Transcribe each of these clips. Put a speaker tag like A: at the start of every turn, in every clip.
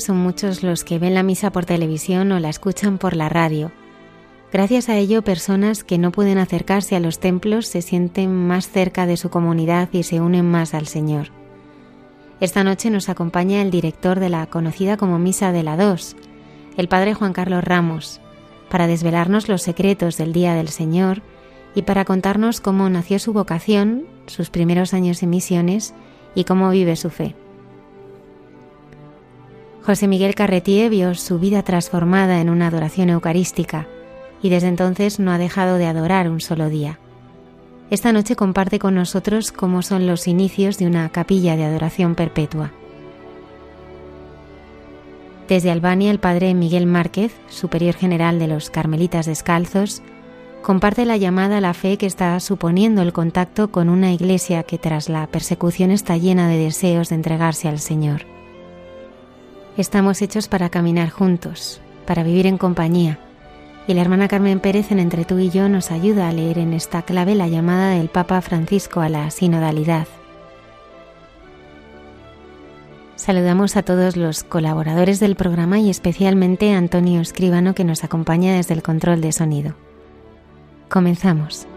A: Son muchos los que ven la misa por televisión o la escuchan por la radio. Gracias a ello, personas que no pueden acercarse a los templos se sienten más cerca de su comunidad y se unen más al Señor. Esta noche nos acompaña el director de la conocida como Misa de la Dos, el Padre Juan Carlos Ramos, para desvelarnos los secretos del Día del Señor y para contarnos cómo nació su vocación, sus primeros años en misiones y cómo vive su fe. José Miguel Carretier vio su vida transformada en una adoración eucarística y desde entonces no ha dejado de adorar un solo día. Esta noche comparte con nosotros cómo son los inicios de una capilla de adoración perpetua. Desde Albania, el padre Miguel Márquez, superior general de los Carmelitas Descalzos, comparte la llamada a la fe que está suponiendo el contacto con una iglesia que tras la persecución está llena de deseos de entregarse al Señor. Estamos hechos para caminar juntos, para vivir en compañía. Y la hermana Carmen Pérez en Entre tú y yo nos ayuda a leer en esta clave la llamada del Papa Francisco a la sinodalidad. Saludamos a todos los colaboradores del programa y especialmente a Antonio Escribano que nos acompaña desde el control de sonido. Comenzamos.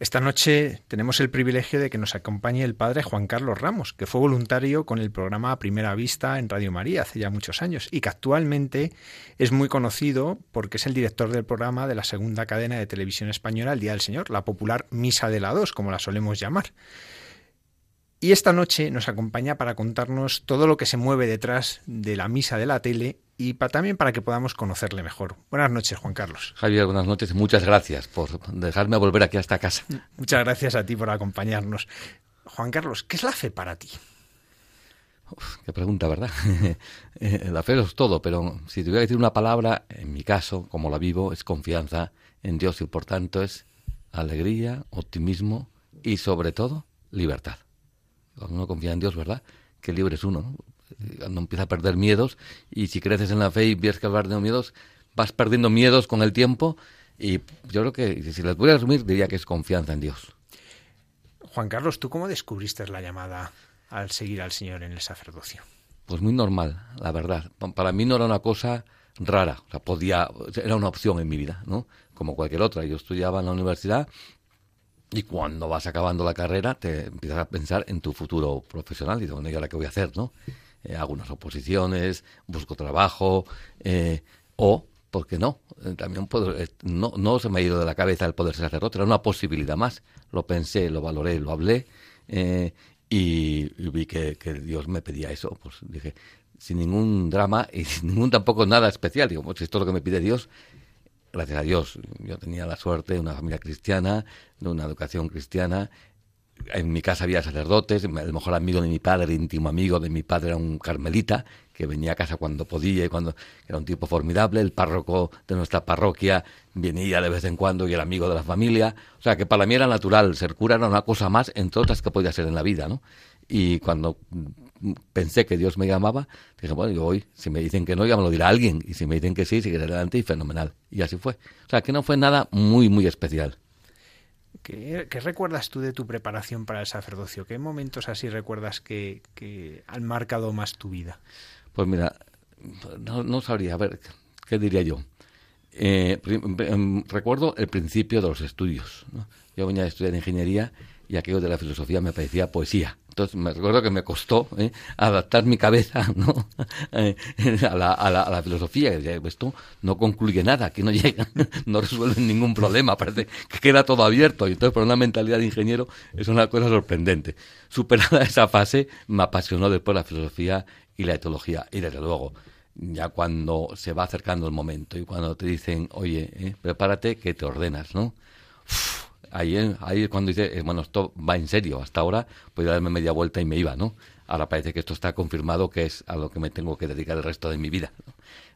B: Esta noche tenemos el privilegio de que nos acompañe el padre Juan Carlos Ramos, que fue voluntario con el programa Primera Vista en Radio María hace ya muchos años y que actualmente es muy conocido porque es el director del programa de la segunda cadena de televisión española El Día del Señor, la popular Misa de la Dos, como la solemos llamar. Y esta noche nos acompaña para contarnos todo lo que se mueve detrás de la misa de la tele y también para que podamos conocerle mejor. Buenas noches, Juan Carlos.
C: Javier, buenas noches y muchas gracias por dejarme volver aquí a esta casa.
B: Muchas gracias a ti por acompañarnos. Juan Carlos, ¿qué es la fe para ti?
C: qué pregunta, ¿verdad? Eh, la fe es todo, pero si tuviera que decir una palabra, en mi caso, como la vivo, es confianza en Dios y por tanto es alegría, optimismo y sobre todo libertad. Cuando uno confía en Dios, ¿verdad? Que libre es uno, ¿no? Cuando empieza a perder miedos y si creces en la fe y ves que vas perdiendo miedos, vas perdiendo miedos con el tiempo y yo creo que si les voy a resumir diría que es confianza en Dios.
B: Juan Carlos, ¿tú cómo descubriste la llamada al seguir al Señor en el sacerdocio?
C: Pues muy normal, la verdad. Para mí no era una cosa rara, o sea, podía, era una opción en mi vida, ¿no? Como cualquier otra. Yo estudiaba en la universidad y cuando vas acabando la carrera te empiezas a pensar en tu futuro profesional y dónde yo la que voy a hacer, ¿no? Eh, hago unas oposiciones, busco trabajo eh, o, ¿por qué no? Eh, también puedo, no, no se me ha ido de la cabeza el poder ser sacerdote, era una posibilidad más. Lo pensé, lo valoré, lo hablé y, vi que, Dios me pedía eso. Pues dije, sin ningún drama y sin ningún tampoco nada especial. Digo, pues esto es lo que me pide Dios. Gracias a Dios, yo tenía la suerte de una familia cristiana, de una educación cristiana. En mi casa había sacerdotes, el mejor amigo de mi padre, íntimo amigo de mi padre, era un carmelita, que venía a casa cuando podía y cuando era un tipo formidable. El párroco de nuestra parroquia venía de vez en cuando y era amigo de la familia. O sea, que para mí era natural. Ser cura era una cosa más, entre otras, que podía ser en la vida, ¿no? Y cuando pensé que Dios me llamaba, dije, bueno, yo hoy, si me dicen que no, ya me lo dirá alguien. Y si me dicen que sí, seguiré adelante y fenomenal. Y así fue. O sea, que no fue nada muy, muy especial.
B: ¿Qué, recuerdas tú de tu preparación para el sacerdocio? ¿Qué momentos así recuerdas que, han marcado más tu vida?
C: Pues mira, no, sabría, a ver, ¿qué diría yo? Eh, em, recuerdo el principio de los estudios. Yo venía a estudiar ingeniería y aquello de la filosofía me parecía poesía. Entonces me recuerdo que me costó ¿eh? adaptar mi cabeza. Eh, a, la, a, la, filosofía. Esto no concluye nada, aquí no llega, no resuelve ningún problema, parece que queda todo abierto. Y entonces, por una mentalidad de ingeniero, es una cosa sorprendente. Superada esa fase, me apasionó después la filosofía y la etología. Y desde luego, ya cuando se va acercando el momento y cuando te dicen, oye, eh, prepárate que te ordenas, ¿no? Ahí, ahí cuando dice, eh, bueno, esto va en serio. Hasta ahora podía darme media vuelta y me iba, ¿no? Ahora parece que esto está confirmado que es a lo que me tengo que dedicar el resto de mi vida.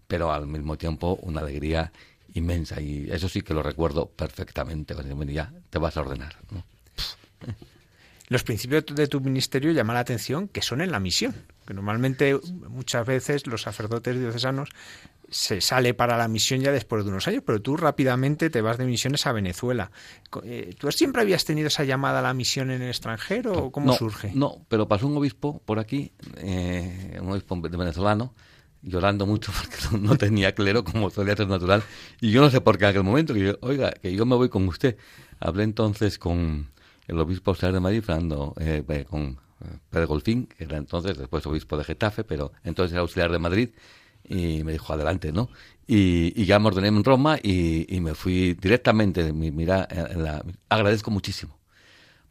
C: Pero al mismo tiempo una alegría inmensa y eso sí que lo recuerdo perfectamente. Ya te vas a ordenar.
B: Los principios de tu ministerio llaman la atención que son en la misión, que normalmente muchas veces los sacerdotes diocesanos se sale para la misión ya después de unos años, pero tú rápidamente te vas de misiones a Venezuela. Eh, ¿Tú siempre habías tenido esa llamada a la misión en el extranjero o cómo surge?
C: No, pero pasó un obispo por aquí, eh, un obispo de venezolano, llorando mucho porque no, tenía clero como solía ser natural. Y yo no sé por qué en aquel momento, que yo, oiga, que yo me voy con usted. Hablé entonces con el obispo auxiliar de Madrid, Fernando, eh, eh, con eh, Pedro Golfín, que era entonces después obispo de Getafe, pero entonces era auxiliar de Madrid, y me dijo adelante, ¿no? Y, ya me ordené en Roma y, me fui directamente, mira, agradezco muchísimo,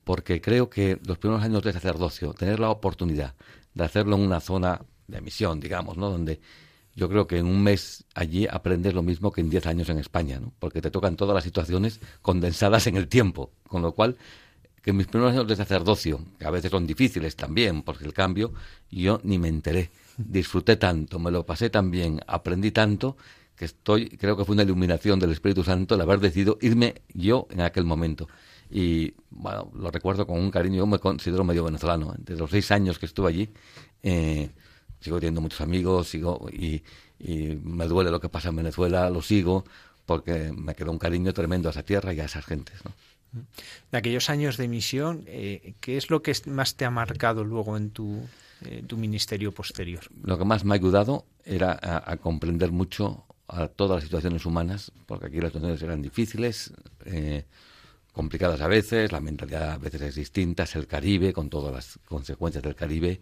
C: porque creo que los primeros años de sacerdocio, tener la oportunidad de hacerlo en una zona de misión, digamos, ¿no? Donde yo creo que en un mes allí aprendes lo mismo que en diez años en España, ¿no? Porque te tocan todas las situaciones condensadas en el tiempo, con lo cual que mis primeros años de sacerdocio, que a veces son difíciles también, porque el cambio, yo ni me enteré. Disfruté tanto, me lo pasé tan bien, aprendí tanto, que estoy, creo que fue una iluminación del Espíritu Santo el haber decidido irme yo en aquel momento. Y bueno, lo recuerdo con un cariño, yo me considero medio venezolano. Desde los seis años que estuve allí, eh, sigo teniendo muchos amigos, sigo y, y me duele lo que pasa en Venezuela, lo sigo, porque me quedó un cariño tremendo a esa tierra y a esas gentes. ¿no?
B: De aquellos años de misión, eh, ¿qué es lo que más te ha marcado luego en tu, eh, tu ministerio posterior?
C: Lo que más me ha ayudado era a, comprender mucho a todas las situaciones humanas, porque aquí las situaciones eran difíciles, eh, complicadas a veces, la mentalidad a veces es distinta, es el Caribe, con todas las consecuencias del Caribe,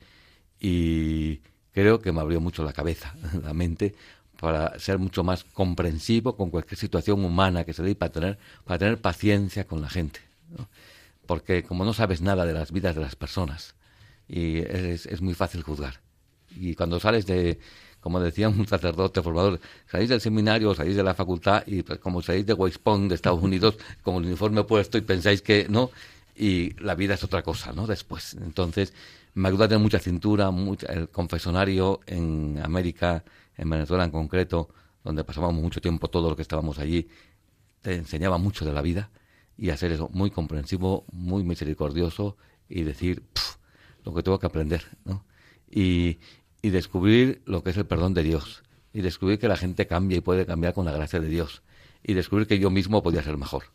C: y creo que me abrió mucho la cabeza, la mente, para ser mucho más comprensivo con cualquier situación humana que se dé para tener, para tener paciencia con la gente. Porque como no sabes nada de las vidas de las personas, y es, es muy fácil juzgar. Y cuando sales de, como decía un sacerdote formador, salís del seminario, salís de la facultad y pues, como salís de West Point de Estados Unidos con el uniforme puesto y pensáis que no, y la vida es otra cosa, ¿no? Después. Entonces, me ayudó a tener mucha cintura, mucha, el confesonario en América, en Venezuela en concreto, donde pasábamos mucho tiempo todos los que estábamos allí, te enseñaba mucho de la vida y hacer eso muy comprensivo, muy misericordioso y decir lo que tengo que aprender, ¿no? Y, y descubrir lo que es el perdón de Dios y descubrir que la gente cambia y puede cambiar con la gracia de Dios y descubrir que yo mismo podía ser mejor.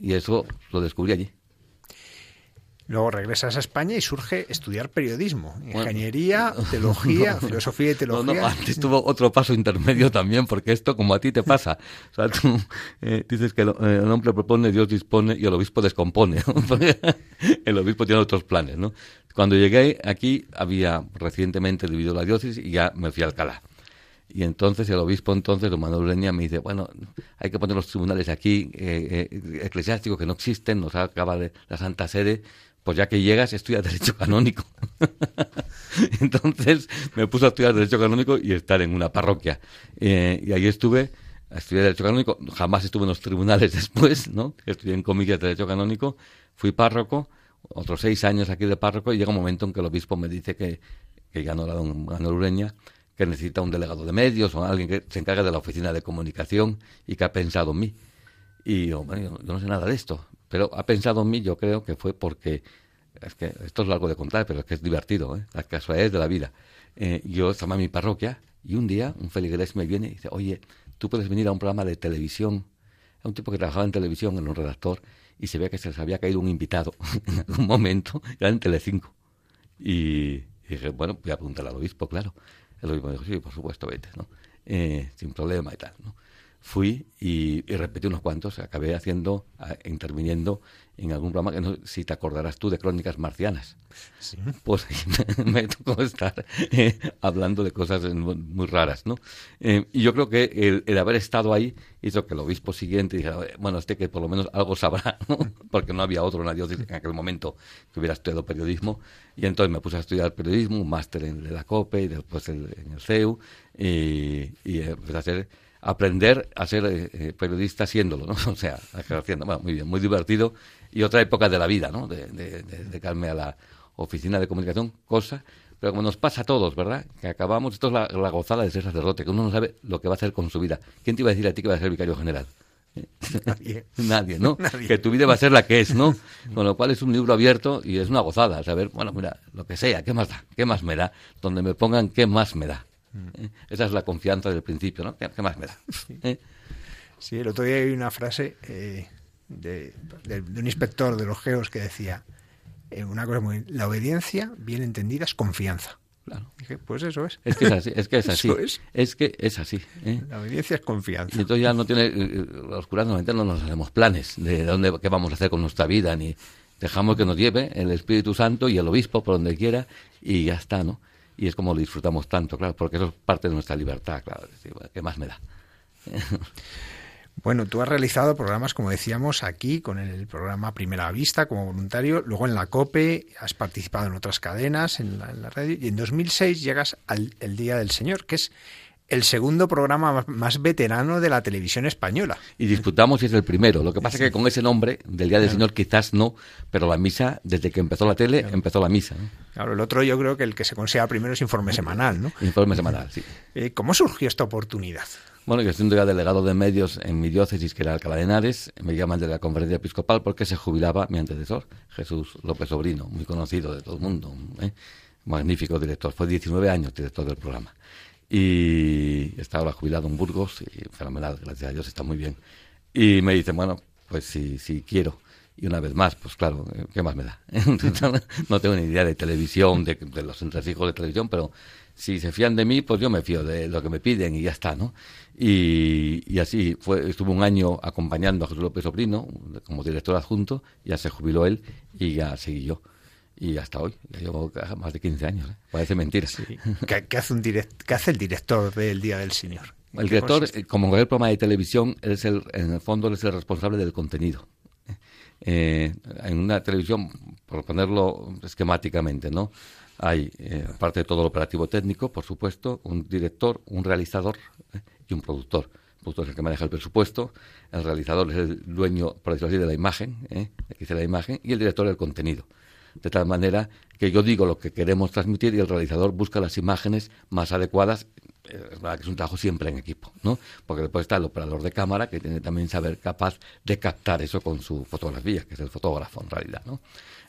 C: Y eso lo descubrí allí.
B: Luego regresas a España y surge estudiar periodismo, ingeniería, teología, filosofía y teología.
C: No, no, antes tuvo otro paso intermedio también, porque esto como a ti te pasa. O sea, tú eh, dices que el, eh, el, hombre propone, Dios dispone y el obispo descompone. el obispo tiene otros planes, ¿no? Cuando llegué aquí había recientemente dividido la diócesis y ya me fui a Alcalá. Y entonces el obispo entonces, don Manuel Ureña, me dice, bueno, hay que poner los tribunales aquí eh, eh, eclesiásticos que no existen, nos acaba de la Santa Sede, pues ya que llegas, estudia Derecho Canónico. Entonces me puse a estudiar Derecho Canónico y estar en una parroquia. Eh, y ahí estuve a estudiar Derecho Canónico. Jamás estuve en los tribunales después, ¿no? Estudié en comillas de Derecho Canónico. Fui párroco, otros seis años aquí de párroco, y llega un momento en que el obispo me dice que, que no era don Ureña, que necesita un delegado de medios o alguien que se encargue de la oficina de comunicación y que ha pensado en mí. Y yo, yo no sé nada de esto, pero ha pensado en mí, yo creo que fue porque, es que esto es largo de contar, pero es que es divertido, ¿eh? las casualidades de la vida. Eh, yo estaba en mi parroquia y un día un feligrés me viene y dice, oye, tú puedes venir a un programa de televisión. Era un tipo que trabajaba en televisión, en un redactor, y se ve que se les había caído un invitado en algún momento, era en Telecinco. Y, y dije, bueno, voy a preguntarle al obispo, claro. El obispo dijo, sí, por supuesto, vete, ¿no? Eh, sin problema y tal, ¿no? Fui y, y, repetí unos cuantos, acabé haciendo, interviniendo en algún programa que no si te acordarás tú de Crónicas Marcianas.
B: Sí.
C: Pues me, me tocó estar eh, hablando de cosas muy raras, ¿no? Eh, y yo creo que el, el, haber estado ahí hizo que el obispo siguiente dijera, bueno, este que por lo menos algo sabrá, ¿no? Porque no había otro en la diócesis en aquel momento que hubiera estudiado periodismo. Y entonces me puse a estudiar periodismo, un máster en la COPE y después el, en el CEU y, y empecé a hacer aprender a ser eh, periodista haciéndolo, ¿no? O sea, ejerciendo. Bueno, muy bien, muy divertido. Y otra época de la vida, ¿no? De, de, de, de a la oficina de comunicación, cosa, pero como nos pasa a todos, ¿verdad? Que acabamos, esto es la, la, gozada de ser sacerdote, que uno no sabe lo que va a hacer con su vida. ¿Quién te iba a decir a ti que va a ser vicario general?
B: Nadie.
C: Nadie, ¿no?
B: Nadie.
C: Que tu vida va a ser la que es, ¿no? Con lo cual es un libro abierto y es una gozada, saber, bueno, mira, lo que sea, ¿qué más da? ¿Qué más me da? Donde me pongan, ¿qué más me da? ¿Eh? Esa es la confianza del principio, ¿no? ¿Qué, más me da? ¿Eh?
B: Sí, el otro día hay una frase eh, de, de, de, un inspector de los geos que decía eh, una cosa muy... La obediencia, bien entendida, es confianza.
C: Claro.
B: Dije, pues eso es.
C: Es que es así, es que es así.
B: Es.
C: es. que es así. ¿eh?
B: La obediencia es confianza.
C: Y entonces ya no tiene, los curas normalmente no nos hacemos planes de dónde, qué vamos a hacer con nuestra vida, ni dejamos que nos lleve el Espíritu Santo y el obispo por donde quiera y ya está, ¿no? Y es como lo disfrutamos tanto, claro, porque eso es parte de nuestra libertad, claro. ¿Qué más me da?
B: Bueno, tú has realizado programas, como decíamos, aquí con el programa Primera Vista como voluntario, luego en la COPE, has participado en otras cadenas, en la, en la radio, y en 2006 llegas al el Día del Señor, que es el segundo programa más veterano de la televisión española.
C: Y disputamos y es el primero. Lo que pasa es que con ese nombre del Día del Señor quizás no, pero la misa, desde que empezó la tele, claro. empezó la misa. ¿no?
B: Claro, el otro yo creo que el que se considera primero es Informe Semanal, ¿no?
C: Informe Semanal, sí.
B: Eh, ¿Cómo surgió esta oportunidad?
C: Bueno, yo siendo ya delegado de medios en mi diócesis, que era Alcalá de Henares, me llaman de la conferencia episcopal porque se jubilaba mi antecesor, Jesús López Sobrino, muy conocido de todo el mundo, ¿eh? magnífico director, fue 19 años director del programa y estaba jubilado en Burgos y fenomenal, gracias a Dios, está muy bien. Y me dice, bueno, pues si, si quiero. Y una vez más, pues claro, ¿qué más me da? no tengo ni idea de televisión, de, de, los entresijos de televisión, pero si se fían de mí, pues yo me fío de lo que me piden y ya está, ¿no? Y, y así fue, estuve un año acompañando a Jesús López Sobrino como director adjunto, ya se jubiló él y ya seguí yo y hasta hoy, ya llevo más de 15 años, ¿eh? parece mentira.
B: Sí. ¿Qué, ¿Qué, hace un direct, ¿Qué hace el director del Día del Señor?
C: El director, consiste? como el programa de televisión, es el, en el fondo es el responsable del contenido. Eh, en una televisión, por ponerlo esquemáticamente, ¿no? Hay, eh, aparte de todo lo operativo técnico, por supuesto, un director, un realizador eh, y un productor. El productor es el que maneja el presupuesto, el realizador es el dueño, por decirlo así, de la imagen, ¿eh? el que dice la imagen, y el director del contenido. De tal manera que yo digo lo que queremos transmitir y el realizador busca las imágenes más adecuadas es verdad que es un trabajo siempre en equipo, ¿no? Porque después está el operador de cámara que tiene también saber capaz de captar eso con su fotografía, que es el fotógrafo en realidad, ¿no?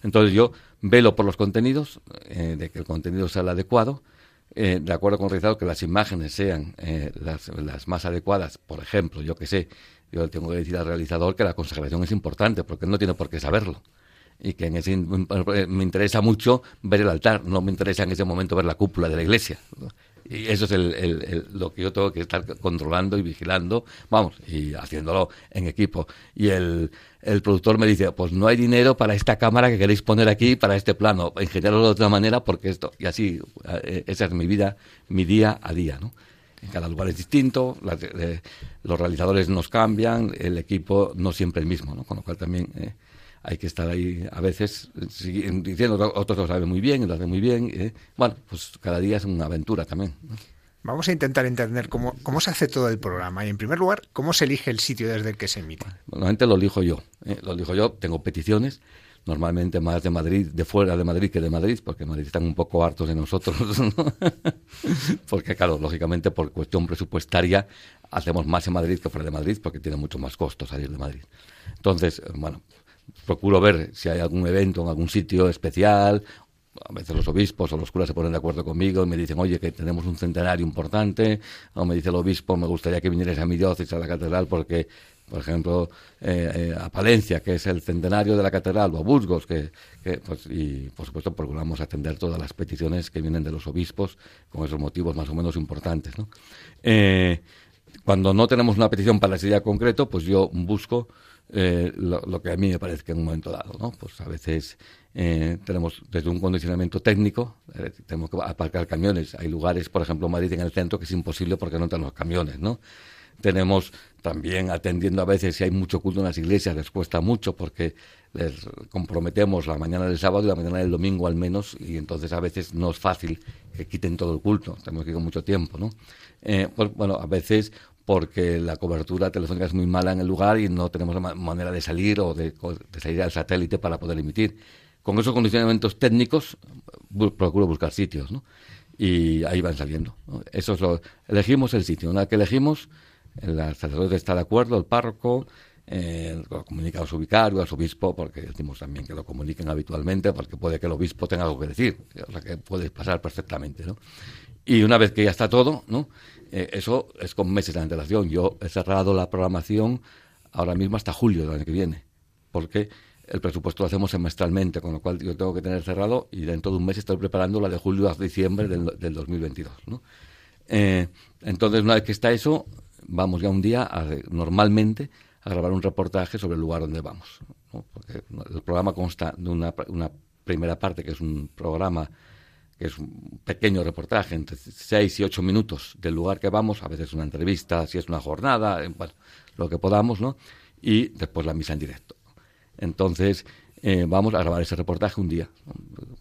C: Entonces yo velo por los contenidos, eh, de que el contenido sea el adecuado, eh, de acuerdo con el realizador, que las imágenes sean eh, las, las, más adecuadas. Por ejemplo, yo que sé, yo tengo que decir al realizador que la consagración es importante, porque él no tiene por qué saberlo. Y que en ese, me interesa mucho ver el altar, no me interesa en ese momento ver la cúpula de la iglesia. Y eso es el, el, lo que yo tengo que estar controlando y vigilando, vamos, y haciéndolo en equipo. Y el, el productor me dice, pues no hay dinero para esta cámara que queréis poner aquí, para este plano, ingeniarlo de otra manera, porque esto, y así, eh, esa es mi vida, mi día a día, ¿no? En cada lugar es distinto, las, eh, los realizadores nos cambian, el equipo no siempre el mismo, ¿no? Con lo cual también... Eh, hay que estar ahí a veces diciendo, otros lo saben muy bien, lo hacen muy bien. ¿eh? Bueno, pues cada día es una aventura también.
B: Vamos a intentar entender cómo, cómo se hace todo el programa y, en primer lugar, cómo se elige el sitio desde el que se emite.
C: Normalmente lo elijo yo. ¿eh? Lo elijo yo, tengo peticiones, normalmente más de Madrid, de fuera de Madrid que de Madrid, porque Madrid están un poco hartos de nosotros. ¿no? porque, claro, lógicamente, por cuestión presupuestaria, hacemos más en Madrid que fuera de Madrid, porque tiene mucho más costos salir de Madrid. Entonces, bueno, procuro ver si hay algún evento en algún sitio especial. A veces los obispos o los curas se ponen de acuerdo conmigo y me dicen, oye, que tenemos un centenario importante. O me dice el obispo, me gustaría que vinieras a mi diócesis, a la catedral, porque, por ejemplo, eh, eh, a Palencia, que es el centenario de la catedral, o a Burgos, que, pues, y por supuesto procuramos atender todas las peticiones que vienen de los obispos con esos motivos más o menos importantes. ¿no? Eh, cuando no tenemos una petición para ese día concreto, pues yo busco eh, lo, que a mí me parece que en un momento dado, ¿no? Pues a veces eh, tenemos desde un condicionamiento técnico, eh, tenemos que aparcar camiones. Hay lugares, por ejemplo, Madrid en el centro, que es imposible porque no tenemos camiones, ¿no? Tenemos también atendiendo a veces si hay mucho culto en las iglesias, les cuesta mucho porque les comprometemos la mañana del sábado y la mañana del domingo al menos, y entonces a veces no es fácil que quiten todo el culto, tenemos que ir con mucho tiempo, ¿no? Pues bueno, a veces porque la cobertura telefónica es muy mala en el lugar y no tenemos manera de salir o de, salir al satélite para poder emitir. Con esos condicionamientos técnicos procuro buscar sitios, ¿no? Y ahí van saliendo. Eso es lo, elegimos el sitio. Una vez que elegimos, el sacerdote está de acuerdo, el párroco, eh, lo comunica a su vicario, a su obispo, porque decimos también que lo comuniquen habitualmente, porque puede que el obispo tenga algo que decir, o sea que puede pasar perfectamente, ¿no? Y una vez que ya está todo, ¿no? Eh, eso es con meses de antelación. Yo he cerrado la programación ahora mismo hasta julio del año que viene, porque el presupuesto lo hacemos semestralmente, con lo cual yo tengo que tener cerrado y dentro de un mes estoy preparando la de julio a diciembre del, del 2022. ¿no? Eh, entonces, una vez que está eso, vamos ya un día, a, normalmente, a grabar un reportaje sobre el lugar donde vamos. ¿no? Porque el programa consta de una, una primera parte, que es un programa que es un pequeño reportaje, entre seis y ocho minutos del lugar que vamos, a veces una entrevista, si es una jornada, bueno, lo que podamos, ¿no? Y después la misa en directo. Entonces, eh, vamos a grabar ese reportaje un día.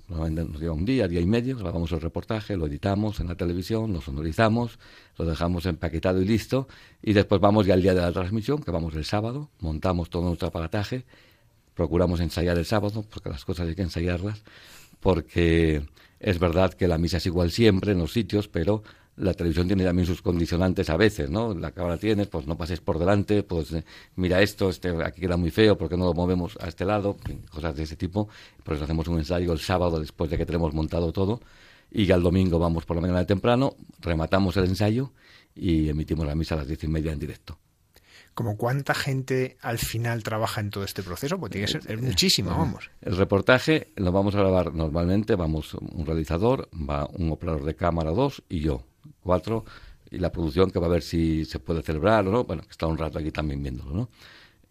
C: Normalmente nos lleva un día, día y medio, grabamos el reportaje, lo editamos en la televisión, lo sonorizamos, lo dejamos empaquetado y listo, y después vamos ya al día de la transmisión, que vamos el sábado, montamos todo nuestro aparataje, procuramos ensayar el sábado, porque las cosas hay que ensayarlas, porque es verdad que la misa es igual siempre en los sitios, pero la televisión tiene también sus condicionantes a veces, ¿no? La cámara tienes, pues no pases por delante, pues eh, mira esto, este aquí queda muy feo, porque no lo movemos a este lado? Cosas de ese tipo. Por eso hacemos un ensayo el sábado después de que tenemos montado todo y ya el domingo vamos por la mañana de temprano, rematamos el ensayo y emitimos la misa a las diez y media en directo.
B: ¿Como cuánta gente al final trabaja en todo este proceso? Pues tiene que ser es muchísimo, vamos.
C: El reportaje lo vamos a grabar normalmente, vamos un realizador, va un operador de cámara dos y yo, cuatro, y la producción que va a ver si se puede celebrar o no, bueno, que está un rato aquí también viéndolo, ¿no?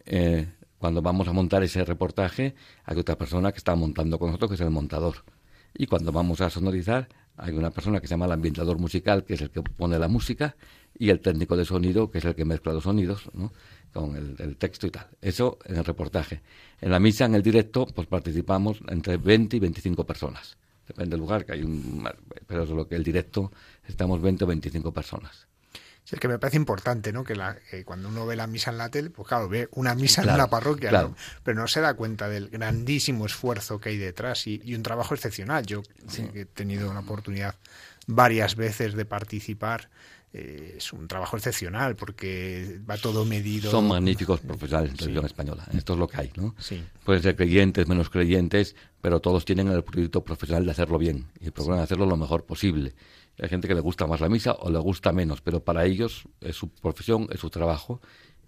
C: Eh, cuando vamos a montar ese reportaje, hay otra persona que está montando con nosotros, que es el montador. Y cuando vamos a sonorizar, hay una persona que se llama el ambientador musical, que es el que pone la música, y el técnico de sonido, que es el que mezcla los sonidos, ¿no? con el, texto y tal. Eso en el reportaje. En la misa, en el directo, pues participamos entre 20 y 25 personas. Depende del lugar, que hay un... Pero es lo que el directo estamos 20 o 25 personas.
B: Sí, es que me parece importante, ¿no? Que, la, cuando uno ve la misa en la tele, pues claro, ve una misa en una parroquia, pero no se da cuenta del grandísimo esfuerzo que hay detrás y, un trabajo excepcional. Yo he tenido una oportunidad varias veces de participar eh, es un trabajo excepcional porque va todo medido.
C: Son magníficos profesionales en televisión española. Esto es lo que hay, ¿no? Sí. Pueden ser creyentes, menos creyentes, pero todos tienen el proyecto profesional de hacerlo bien y procuran hacerlo lo mejor posible. Hay gente que le gusta más la misa o le gusta menos, pero para ellos es su profesión, es su trabajo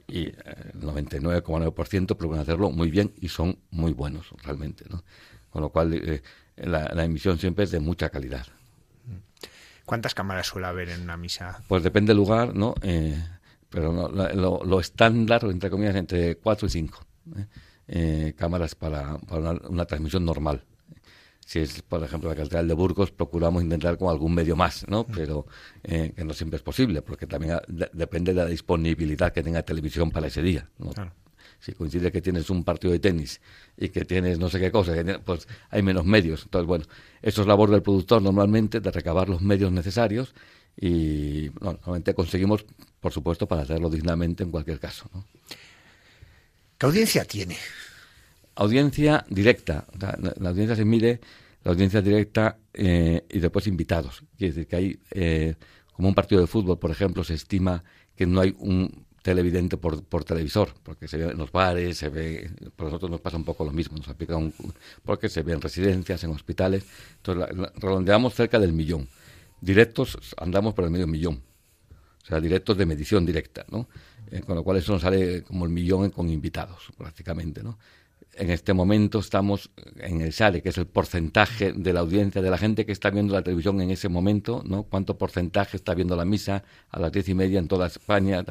C: y eh, el 99,9% procuran hacerlo muy bien y son muy buenos realmente, ¿no? Con lo cual eh, la emisión siempre es de mucha calidad.
B: ¿Cuántas cámaras suele haber en una misa?
C: Pues depende del lugar, ¿no? Eh, pero lo, estándar, entre comillas, entre cuatro y cinco ¿eh? Eh, cámaras para, una, transmisión normal. Si es, por ejemplo, la Catedral de Burgos, procuramos intentar con algún medio más, ¿no? Mm. Pero que no siempre es posible, porque también depende de la disponibilidad que tenga televisión para ese día. ¿no? si coincide que tienes un partido de tenis y que tienes no sé qué cosa, pues hay menos medios. Entonces, bueno, eso es labor del productor normalmente, de recabar los medios necesarios y normalmente conseguimos, por supuesto, para hacerlo dignamente en cualquier caso.
B: ¿Qué audiencia tiene?
C: Audiencia directa. La, audiencia se mide, la audiencia directa eh, y después invitados. Quiere decir que hay, eh, como un partido de fútbol, por ejemplo, se estima que no hay un televidente por, por televisor, porque se ve en los bares, se ve, por nosotros nos pasa un poco lo mismo, nos aplica un, porque se ve en residencias, en hospitales, entonces redondeamos cerca del millón. Directos andamos por el medio millón, o sea, directos de medición directa, ¿no? Eh, con lo cual eso nos sale como el millón con invitados, prácticamente, ¿no? En este momento estamos en el SARE, que es el porcentaje de la audiencia, de la gente que está viendo la televisión en ese momento, ¿no? ¿Cuánto porcentaje está viendo la misa a las diez y media en toda España?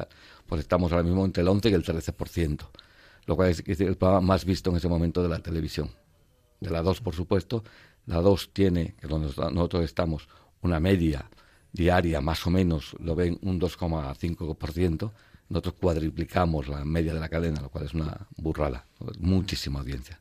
C: Pues estamos ahora mismo entre el 11 y el 13%, lo cual es, el programa más visto en ese momento de la televisión. De la 2, por supuesto, la 2 tiene, que nosotros estamos, una media diaria más o menos, lo ven un 2,5%, nosotros cuadriplicamos la media de la cadena, lo cual es una burrada, muchísima audiencia.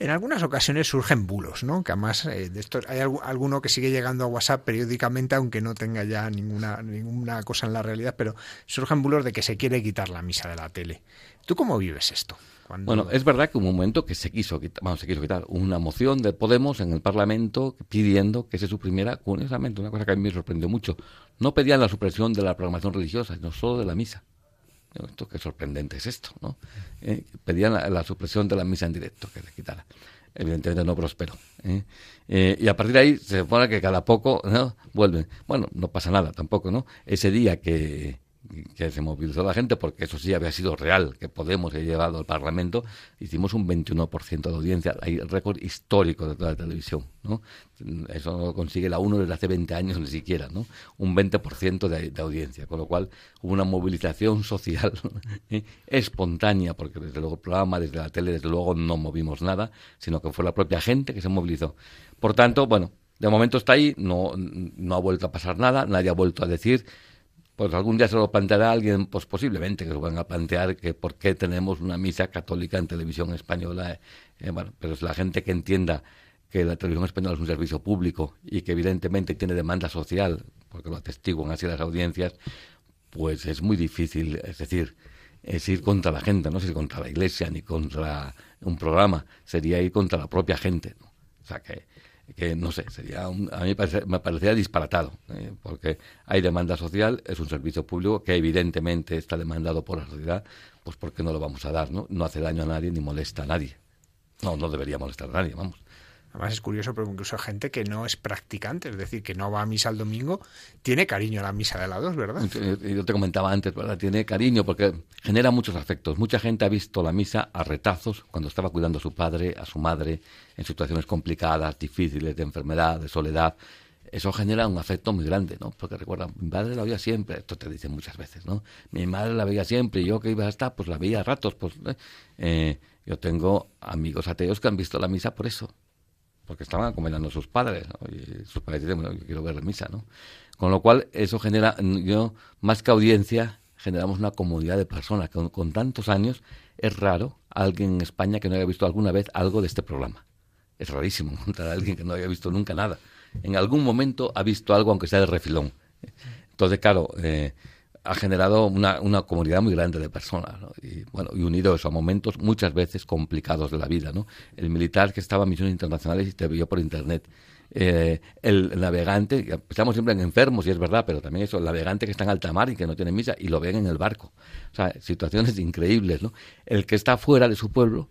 B: En algunas ocasiones surgen bulos, ¿no? Que además eh, de esto hay alguno que sigue llegando a WhatsApp periódicamente, aunque no tenga ya ninguna, ninguna cosa en la realidad, pero surgen bulos de que se quiere quitar la misa de la tele. ¿Tú cómo vives esto?
C: Bueno, es verdad que un momento que se quiso quitar, vamos, se quiso quitar una moción de Podemos en el Parlamento pidiendo que se suprimiera, curiosamente, una cosa que a mí me sorprendió mucho. No pedían la supresión de la programación religiosa, sino solo de la misa. Esto qué sorprendente es esto, ¿no? Eh, pedían la, supresión de la misa en directo, que se quitara. Evidentemente no prosperó. ¿eh? Eh, y a partir de ahí se supone que cada poco ¿no? vuelven. Bueno, no pasa nada tampoco, ¿no? Ese día que, que se movilizó la gente, porque eso sí había sido real, que Podemos he llevado al Parlamento, hicimos un 21% de audiencia, hay récord histórico de toda la televisión, ¿no? Eso no lo consigue la UNO desde hace 20 años ni siquiera, ¿no? Un 20% de, de, audiencia, con lo cual hubo una movilización social espontánea, porque desde luego el programa, desde la tele, desde luego no movimos nada, sino que fue la propia gente que se movilizó. Por tanto, bueno, de momento está ahí, no, no ha vuelto a pasar nada, nadie ha vuelto a decir pues algún día se lo planteará alguien, pues posiblemente que se van a plantear que por qué tenemos una misa católica en televisión española. Eh, eh, bueno, pero es la gente que entienda que la televisión española es un servicio público y que evidentemente tiene demanda social, porque lo atestiguan así las audiencias, pues es muy difícil, es decir, es ir contra la gente, no es ir contra la iglesia ni contra un programa, sería ir contra la propia gente. ¿no? O sea que que no sé, sería a mí me parecería disparatado, eh, porque hay demanda social, es un servicio público que evidentemente está demandado por la sociedad, pues ¿por qué no lo vamos a dar? No, no hace daño a nadie ni molesta a nadie. No, no debería molestar a nadie, vamos.
B: Además es curioso porque incluso gente que no es practicante, es decir, que no va a misa el domingo, tiene cariño a la misa de la dos, ¿verdad?
C: Yo te comentaba antes, ¿verdad? Tiene cariño porque genera muchos afectos. Mucha gente ha visto la misa a retazos cuando estaba cuidando a su padre, a su madre, en situaciones complicadas, difíciles, de enfermedad, de soledad. Eso genera un afecto muy grande, ¿no? Porque recuerda, mi padre la veía siempre, esto te dicen muchas veces, ¿no? Mi madre la veía siempre y yo que iba a estar, pues la veía a ratos, pues... ¿eh? Eh, yo tengo amigos ateos que han visto la misa por eso porque estaban acompañando a sus padres, y sus padres dicen, bueno, yo quiero ver la misa, ¿no? Con lo cual, eso genera, yo, más que audiencia, generamos una comunidad de personas. Con, con tantos años, es raro alguien en España que no haya visto alguna vez algo de este programa. Es rarísimo encontrar a alguien que no haya visto nunca nada. En algún momento ha visto algo, aunque sea de refilón. Entonces, claro, eh, ha generado una, una, comunidad muy grande de personas y bueno y unido eso a momentos muchas veces complicados de la vida no el militar que estaba en misiones internacionales y te vio por internet. Eh, el navegante estamos siempre en enfermos y es verdad pero también eso el navegante que está en alta mar y que no tiene misa y lo ven en el barco. O sea situaciones increíbles no el que está fuera de su pueblo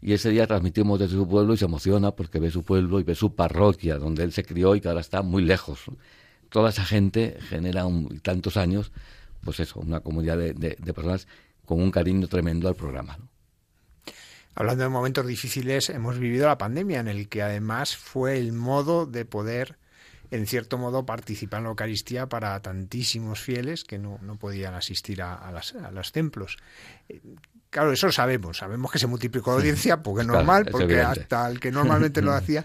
C: y ese día transmitimos desde su pueblo y se emociona porque ve su pueblo y ve su parroquia donde él se crió y que ahora está muy lejos toda esa gente genera un, tantos años pues eso, una comunidad de, personas con un cariño tremendo al programa.
B: Hablando de momentos difíciles, hemos vivido la pandemia, en el que además fue el modo de poder, en cierto modo, participar en la Eucaristía para tantísimos fieles que no, podían asistir a, los templos. Eh, claro, eso lo sabemos, sabemos que se multiplicó la audiencia, porque es normal, porque hasta el que normalmente lo hacía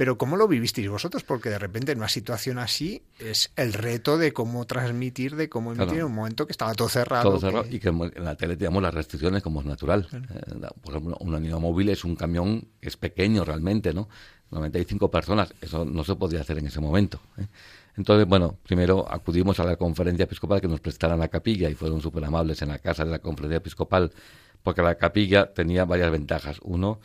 B: pero ¿cómo lo vivisteis vosotros? Porque de repente en una situación así es el reto de cómo transmitir, de cómo emitir en un momento que estaba todo cerrado.
C: Todo cerrado y que en la tele teníamos las restricciones como es natural. Eh, por ejemplo, una unidad móvil es un camión que es pequeño realmente, ¿no? 95 personas, eso no se podía hacer en ese momento. ¿eh? Entonces, bueno, primero acudimos a la conferencia episcopal que nos prestaran la capilla y fueron súper amables en la casa de la conferencia episcopal porque la capilla tenía varias ventajas. Uno,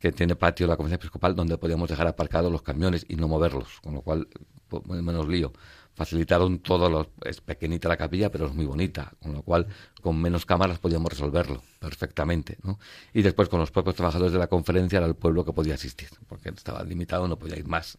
C: que tiene patio la conferencia episcopal donde podíamos dejar aparcados los camiones y no moverlos, con lo cual pues, menos lío facilitaron todo, lo, es pequeñita la capilla, pero es muy bonita, con lo cual con menos cámaras podíamos resolverlo perfectamente. ¿no? Y después con los propios trabajadores de la conferencia era el pueblo que podía asistir, porque estaba limitado, no podía ir más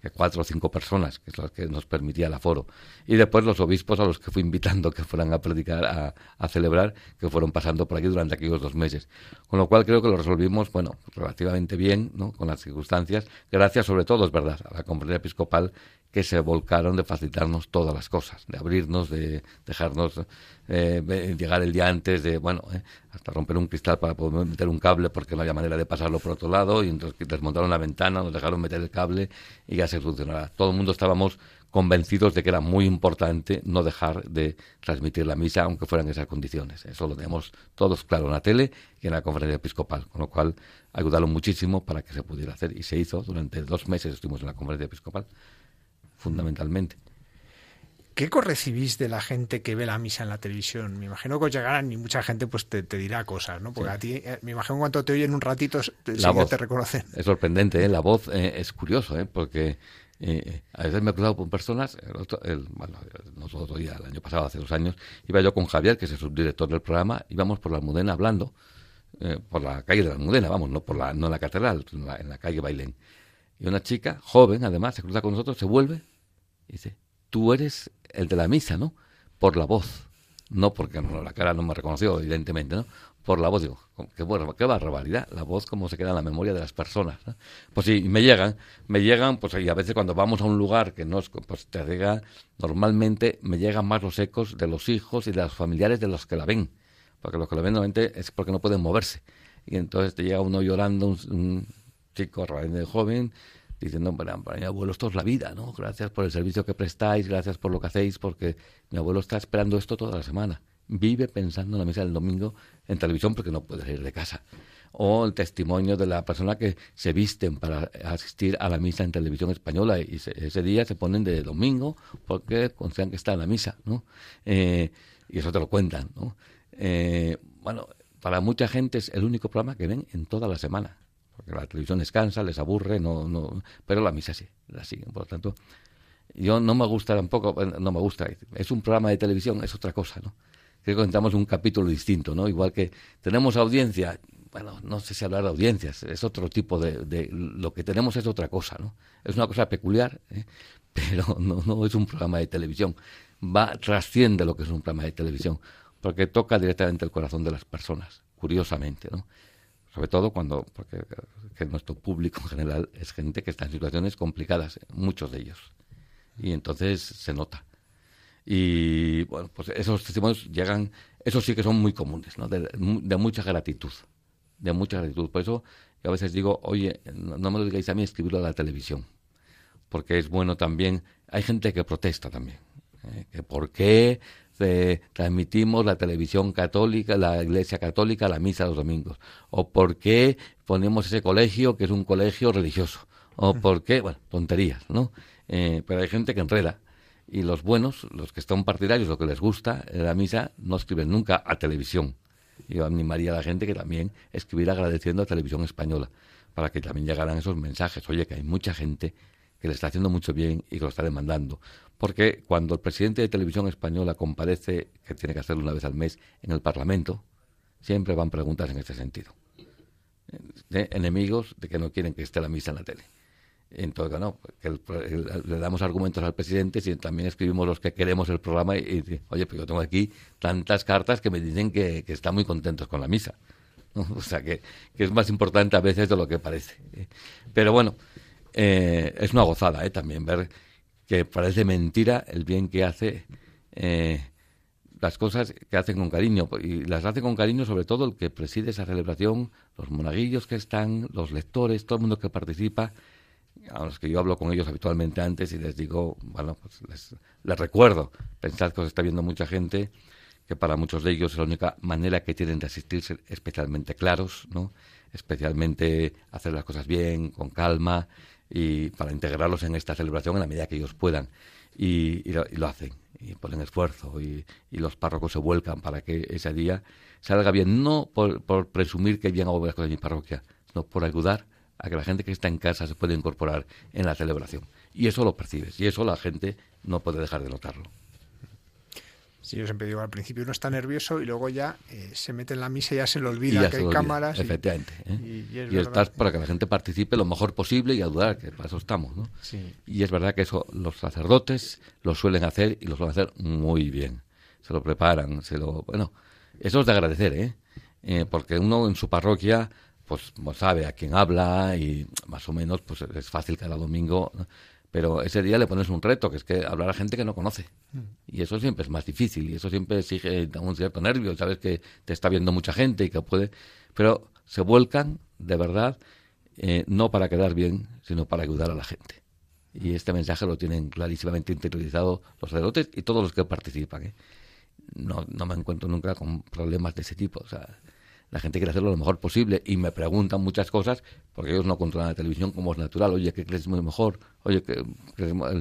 C: que cuatro o cinco personas, que es lo que nos permitía el aforo. Y después los obispos a los que fui invitando que fueran a predicar, a celebrar, que fueron pasando por aquí durante aquellos dos meses. Con lo cual creo que lo resolvimos, bueno, relativamente bien, ¿no? con las circunstancias, gracias sobre todo, es verdad, a la conferencia episcopal que se volcaron de facilitarnos todas las cosas, de abrirnos, de dejarnos eh, llegar el día antes, de, bueno, eh, hasta romper un cristal para poder meter un cable porque no había manera de pasarlo por otro lado, y entonces desmontaron la ventana, nos dejaron meter el cable y ya se solucionará. Todo el mundo estábamos convencidos de que era muy importante no dejar de transmitir la misa, aunque fueran esas condiciones. Eso lo tenemos todos claro en la tele y en la conferencia episcopal, con lo cual ayudaron muchísimo para que se pudiera hacer y se hizo. Durante dos meses estuvimos en la conferencia episcopal fundamentalmente.
B: ¿Qué recibís de la gente que ve la misa en la televisión? Me imagino que os llegarán y mucha gente pues te, dirá cosas, ¿no? Porque a ti, eh, me imagino cuando te oyen un ratito, te, la te reconocen.
C: Es sorprendente, ¿eh? La voz eh, es curioso, ¿eh? Porque a veces me he cruzado con personas, el, bueno, no otro día, el año pasado, hace dos años, iba yo con Javier, que es el subdirector del programa, íbamos por la Almudena hablando, por la calle de la Almudena, vamos, no por la, no en la catedral, en la, en la calle Bailén. Y una chica, joven además, se cruza con nosotros, se vuelve dice, tú eres el de la misa, ¿no? Por la voz. No porque la cara no me reconoció, evidentemente, ¿no? Por la voz, digo, qué, qué barbaridad, la voz como se queda en la memoria de las personas. ¿no? Pues sí, me llegan, me llegan, pues y a veces cuando vamos a un lugar que no es, pues te llega, normalmente me llegan más los ecos de los hijos y de los familiares de los que la ven, porque los que la ven normalmente es porque no pueden moverse. Y entonces te llega uno llorando, un, un chico realmente joven, diciendo, para, mi abuelo esto es la vida, ¿no? Gracias por el servicio que prestáis, gracias por lo que hacéis, porque mi abuelo está esperando esto toda la semana. Vive pensando en la misa del domingo en televisión porque no puede salir de casa. O el testimonio de la persona que se visten para asistir a la misa en televisión española y ese día se ponen de domingo porque consideran que está en la misa, ¿no? Eh, y eso te lo cuentan, ¿no? Eh, bueno, para mucha gente es el único programa que ven en toda la semana porque la televisión descansa, les aburre, no, no, pero la misa sí, la siguen. Por lo tanto, yo no me gusta tampoco, no me gusta, es un programa de televisión, es otra cosa, ¿no? Creo que entramos un capítulo distinto, ¿no? Igual que tenemos audiencia, bueno, no sé si hablar de audiencias, es otro tipo de, de lo que tenemos es otra cosa, ¿no? Es una cosa peculiar, ¿eh? pero no, no es un programa de televisión. Va, trasciende lo que es un programa de televisión, porque toca directamente el corazón de las personas, curiosamente, ¿no? Sobre todo cuando, porque nuestro público en general es gente que está en situaciones complicadas, muchos de ellos. Y entonces se nota. Y bueno, pues esos testimonios llegan, esos sí que son muy comunes, ¿no? de, mucha gratitud, de mucha gratitud. Por eso Yo a veces digo, oye, no me lo digáis a mí, escribirlo a la televisión, porque es bueno también. Hay gente que protesta también, ¿eh? que por qué transmitimos la televisión católica, la iglesia católica, la misa los domingos, o por qué ponemos ese colegio que es un colegio religioso, o por qué, bueno, tonterías, ¿no? Eh, pero hay gente que enreda. Y los buenos, los que están partidarios, lo que les gusta la misa, no escriben nunca a televisión. Yo animaría a la gente que también escribiera agradeciendo a Televisión Española, para que también llegaran esos mensajes. Oye, que hay mucha gente que le está haciendo mucho bien y que lo está demandando. Porque cuando el presidente de Televisión Española comparece, que tiene que hacerlo una vez al mes, en el Parlamento, siempre van preguntas en este sentido. De enemigos de que no quieren que esté la misa en la tele. Entonces, no, que le damos argumentos al presidente y también escribimos los que queremos el programa y, oye, pues yo tengo aquí tantas cartas que me dicen que, están muy contentos con la misa. O sea, que, es más importante a veces de lo que parece. Pero bueno, eh, es una gozada ¿eh? también ver que parece mentira el bien que hace eh, las cosas que hacen con cariño. Y las hace con cariño sobre todo el que preside esa celebración, los monaguillos que están, los lectores, todo el mundo que participa a los que yo hablo con ellos habitualmente antes y les digo, bueno, pues les, les recuerdo, pensad que os está viendo mucha gente, que para muchos de ellos es la única manera que tienen de asistirse especialmente claros, ¿no? especialmente hacer las cosas bien, con calma, y para integrarlos en esta celebración en la medida que ellos puedan. Y, lo, hacen, y ponen esfuerzo, y, los párrocos se vuelcan para que ese día salga bien, no por, por presumir que bien hago las cosas en mi parroquia, sino por ayudar a que la gente que está en casa se pueda incorporar en la celebración. Y eso lo percibes, y eso la gente no puede dejar de notarlo.
B: Sí, yo siempre digo, al principio uno está nervioso y luego ya eh, se mete en la misa y ya se le olvida que hay cámaras.
C: Efectivamente. ¿eh? Y, estás para que la gente participe lo mejor posible y ayudar, que para eso estamos. ¿no? Y es verdad que eso los sacerdotes lo suelen hacer y lo suelen hacer muy bien. Se lo preparan, se lo... Bueno, eso es de agradecer, ¿eh? eh porque uno en su parroquia pues, pues, sabe a quién habla y más o menos pues es fácil cada domingo, pero ese día le pones un reto, que es que hablar a gente que no conoce. Mm. Y eso siempre es más difícil y eso siempre exige un cierto nervio, sabes que te está viendo mucha gente y que puede... Pero se vuelcan, de verdad, eh, no para quedar bien, sino para ayudar a la gente. Y este mensaje lo tienen clarísimamente interiorizado los sacerdotes y todos los que participan. ¿eh? No, no me encuentro nunca con problemas de ese tipo. O sea, la gente quiere hacerlo lo mejor posible y me preguntan muchas cosas porque ellos no controlan la televisión como es natural. Oye, ¿qué crees muy mejor? Oye, que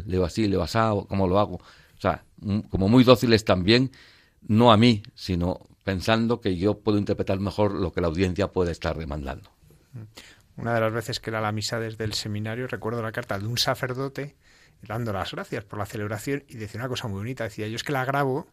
C: leo así, leo asado, ¿cómo lo hago? O sea, como muy dóciles también, no a mí, sino pensando que yo puedo interpretar mejor lo que la audiencia puede estar demandando.
B: Una de las veces que era la misa desde el seminario, recuerdo la carta de un sacerdote dando las gracias por la celebración y decía una cosa muy bonita. Decía, yo es que la grabo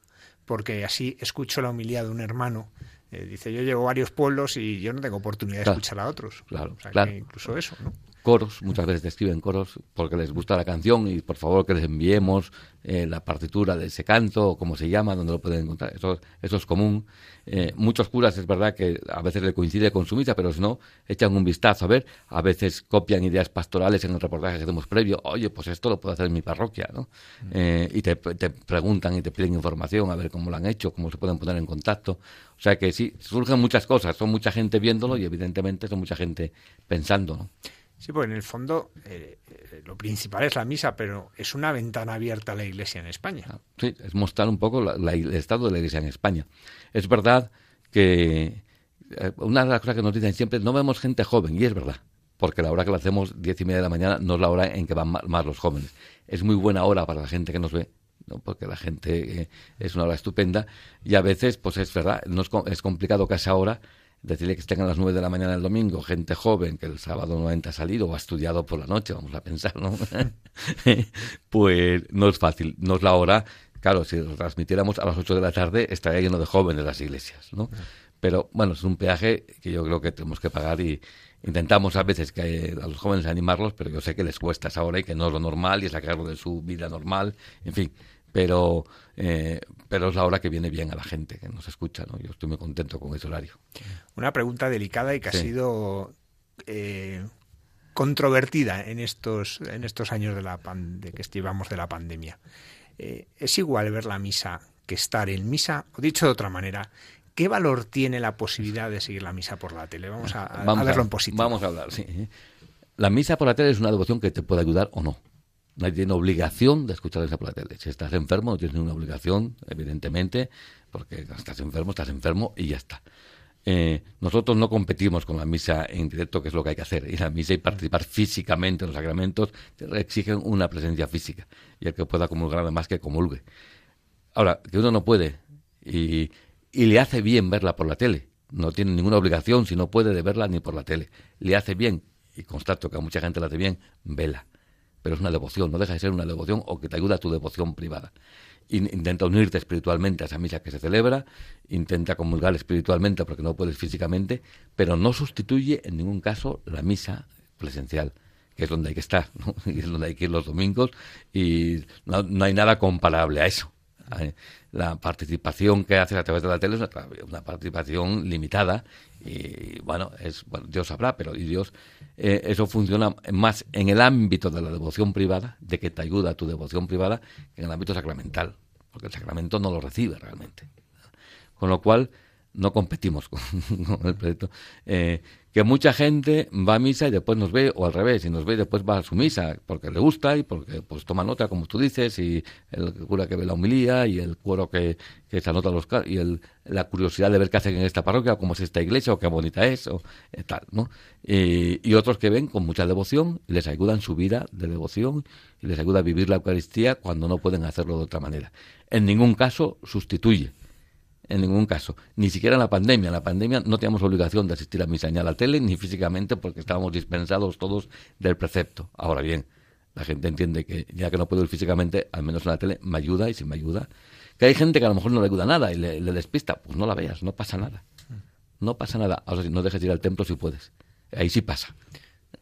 B: porque así escucho la humildad de un hermano eh, dice, yo llevo varios pueblos y yo no tengo oportunidad de escuchar a otros.
C: Claro,
B: incluso eso, ¿no?
C: Coros, muchas veces te escriben coros porque les gusta la canción y por favor que les enviemos eh, la partitura de ese canto o como se llama, donde lo pueden encontrar. Eso, eso es común. Eh, muchos curas es verdad que a veces le coincide con su misa, pero si no, echan un vistazo a ver. A veces copian ideas pastorales en el reportaje que hacemos previo. Oye, pues esto lo puedo hacer en mi parroquia, ¿no? Mm. Eh, y te, te, preguntan y te piden información a ver cómo lo han hecho, cómo se pueden poner en contacto. O sea que sí, surgen muchas cosas. Son mucha gente viéndolo y evidentemente son mucha gente pensando, ¿no?
B: Sí, pues en el fondo eh, eh, lo principal es la misa, pero es una ventana abierta a la Iglesia en España. Ah,
C: sí, es mostrar un poco el estado de la Iglesia en España. Es verdad que eh, una de las cosas que nos dicen siempre no vemos gente joven, y es verdad, porque la hora que lo hacemos, diez y media de la mañana, no es la hora en que van más los jóvenes. Es muy buena hora para la gente que nos ve, ¿no? porque la gente es una hora estupenda, y a veces, pues es verdad, no es, es complicado que a esa hora decirle que estén a las nueve de la mañana el domingo, gente joven que el sábado no ha salido o ha estudiado por la noche, vamos a pensar, ¿no? pues no es fácil, no es la hora. Claro, si lo transmitiéramos a las ocho de la tarde estaría lleno de jóvenes las iglesias, ¿no? Pero bueno, es un peaje que yo creo que tenemos que pagar y intentamos a veces que a los jóvenes animarlos, pero yo sé que les cuesta esa hora y que no es lo normal y es sacarlo de su vida normal, en fin pero, eh, pero es la hora que viene bien a la gente que nos escucha, ¿no? Yo estoy muy contento con ese horario.
B: Una pregunta delicada y que ha sido eh, controvertida en estos, en estos años de, la de que llevamos de la pandemia. Eh, ¿Es igual ver la misa que estar en misa? O dicho de otra manera, ¿qué valor tiene la posibilidad de seguir la misa por la tele? Vamos a, verlo en positivo.
C: Vamos a hablar, sí. La misa por la tele es una devoción que te puede ayudar o no. Nadie tiene obligación de escuchar esa por la tele. Si estás enfermo, no tienes ninguna obligación, evidentemente, porque estás enfermo, estás enfermo y ya está. Eh, nosotros no competimos con la misa en directo, que es lo que hay que hacer. Ir a la misa y participar físicamente en los sacramentos exigen una presencia física. Y el que pueda comulgar, además, que comulgue. Ahora, que uno no puede y, y le hace bien verla por la tele. No tiene ninguna obligación, si no puede, de verla ni por la tele. Le hace bien, y constato que a mucha gente le hace bien, vela. Pero es una devoción, no deja de ser una devoción o que te ayuda a tu devoción privada intenta unirte espiritualmente a esa misa que se celebra, intenta comulgar espiritualmente porque no puedes físicamente, pero no sustituye en ningún caso la misa presencial, que es donde hay que estar, y es donde hay que ir los domingos, y no, hay nada comparable a eso. La participación que haces a través de la tele es una, participación limitada y bueno, es bueno, Dios sabrá, pero y Dios eh, eso funciona más en el ámbito de la devoción privada, de que te ayuda a tu devoción privada, que en el ámbito sacramental, porque el sacramento no lo recibe realmente. Con lo cual, no competimos con, el proyecto. Eh, que mucha gente va a misa y después nos ve, o al revés, y nos ve y después va a su misa, porque le gusta y porque pues toma nota, como tú dices, y el cura que ve la humilía y el cuero que, que se anota los y el, la curiosidad de ver qué hacen en esta parroquia, cómo es esta iglesia, o qué bonita es, o eh, tal, ¿no? Y, y, otros que ven con mucha devoción y les ayuda en su vida de devoción y les ayuda a vivir la Eucaristía cuando no pueden hacerlo de otra manera. En ningún caso sustituye en ningún caso. Ni siquiera en la pandemia. En la pandemia no teníamos obligación de asistir a misa ni a la tele, ni físicamente, porque estábamos dispensados todos del precepto. Ahora bien, la gente entiende que ya que no puedo ir físicamente, al menos en la tele me ayuda y si me ayuda. Que hay gente que a lo mejor no le ayuda nada y le, despista, pues no la veas, no pasa nada. No pasa nada. Ahora, si no dejes de ir al templo si puedes. Ahí sí pasa.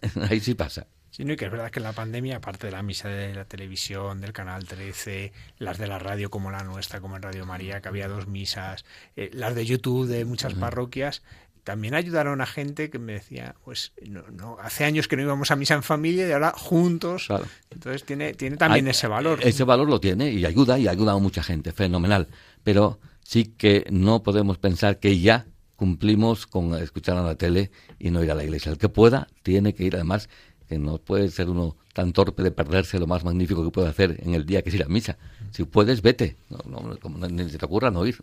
C: Ahí sí pasa.
B: Sí, y que es verdad que en la pandemia, aparte de la misa de la televisión, del canal 13, las de la radio como la nuestra, como en Radio María, que había dos misas, eh, las de YouTube de muchas parroquias, también ayudaron a gente que me decía, pues no, hace años que no íbamos a misa en familia y ahora juntos. Entonces tiene, tiene también ese valor.
C: Ese valor lo tiene y ayuda y ayuda a mucha gente, fenomenal. Pero sí que no podemos pensar que ya cumplimos con escuchar a la tele y no ir a la iglesia. El que pueda tiene que ir además que no puede ser uno tan torpe de perderse lo más magnífico que puede hacer en el día que es ir a misa. Si puedes, vete. No, ni se te ocurra no ir.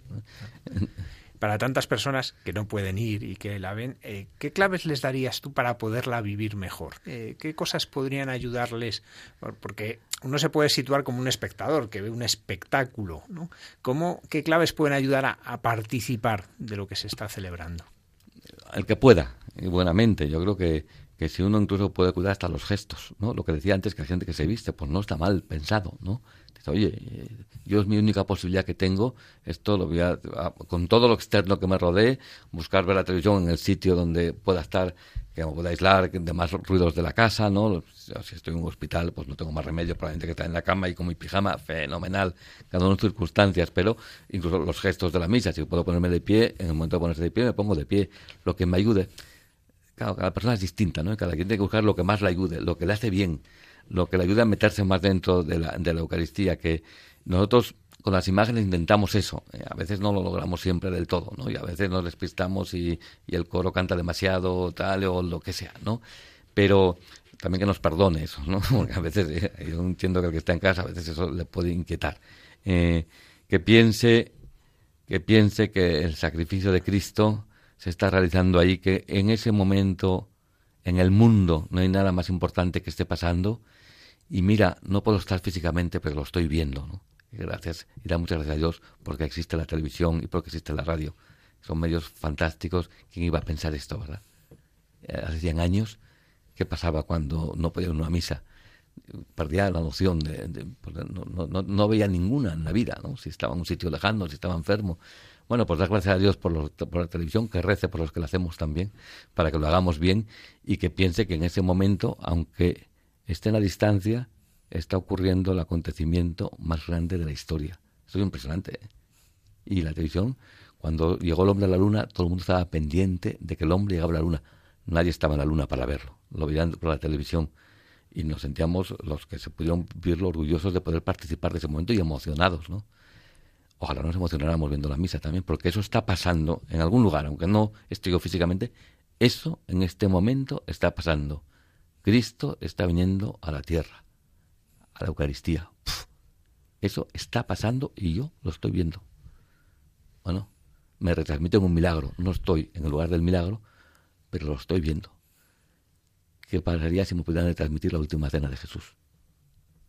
B: Para tantas personas que no pueden ir y que la ven, eh, ¿qué claves les darías tú para poderla vivir mejor? Eh, ¿Qué cosas podrían ayudarles? Porque uno se puede situar como un espectador que ve un espectáculo. ¿no? ¿Cómo, ¿Qué claves pueden ayudar a, a participar de lo que se está celebrando?
C: El que pueda, y buenamente. Yo creo que que si uno incluso puede cuidar hasta los gestos, ¿no? Lo que decía antes, que hay gente que se viste, pues no está mal pensado, ¿no? Dice, oye, eh, yo es mi única posibilidad que tengo, esto lo voy a, con todo lo externo que me rodee, buscar ver la televisión en el sitio donde pueda estar, que me pueda aislar de más ruidos de la casa, ¿no? Si estoy en un hospital, pues no tengo más remedio, probablemente que estar en la cama y con mi pijama, fenomenal, cada uno en circunstancias, pero incluso los gestos de la misa, si puedo ponerme de pie, en el momento de ponerse de pie, me pongo de pie, lo que me ayude Claro, cada persona es distinta, ¿no? Cada quien tiene que buscar lo que más le ayude, lo que le hace bien, lo que le ayude a meterse más dentro de la, de la Eucaristía, que nosotros con las imágenes intentamos eso. Eh, a veces no lo logramos siempre del todo, ¿no? Y a veces nos despistamos y, y, el coro canta demasiado, tal, o lo que sea, ¿no? Pero también que nos perdone eso, ¿no? Porque a veces, eh, yo entiendo que el que está en casa, a veces eso le puede inquietar. Eh, que piense, que piense que el sacrificio de Cristo se está realizando ahí, que en ese momento en el mundo no hay nada más importante que esté pasando y mira, no puedo estar físicamente, pero lo estoy viendo, gracias, y da muchas gracias a Dios porque existe la televisión y porque existe la radio. Son medios fantásticos. ¿Quién iba a pensar esto, verdad? Eh, hace 100 años, ¿qué pasaba cuando no podía ir a una misa? Perdía la noción de... Pues, no, no, no, veía ninguna en la vida, ¿no? Si estaba en un sitio lejano, si estaba enfermo. Bueno, pues dar gracias a Dios por, por la televisión, que rece por los que la hacemos también, para que lo hagamos bien y que piense que en ese momento, aunque esté en la distancia, está ocurriendo el acontecimiento más grande de la historia. Eso es impresionante. ¿eh? Y la televisión, cuando llegó el hombre a la luna, todo el mundo estaba pendiente de que el hombre llegaba a la luna. Nadie estaba en la luna para verlo. Lo veían por la televisión. Y nos sentíamos, los que se pudieron verlo, orgullosos de poder participar de ese momento y emocionados, ¿no? Ojalá nos emocionáramos viendo la misa también, porque eso está pasando en algún lugar, aunque no estoy yo físicamente, eso en este momento está pasando. Cristo está viniendo a la tierra, a la Eucaristía. eso está pasando y yo lo estoy viendo. Bueno, me retransmiten un milagro. No estoy en el lugar del milagro, pero lo estoy viendo. ¿Qué pasaría si me pudieran retransmitir la última cena de Jesús?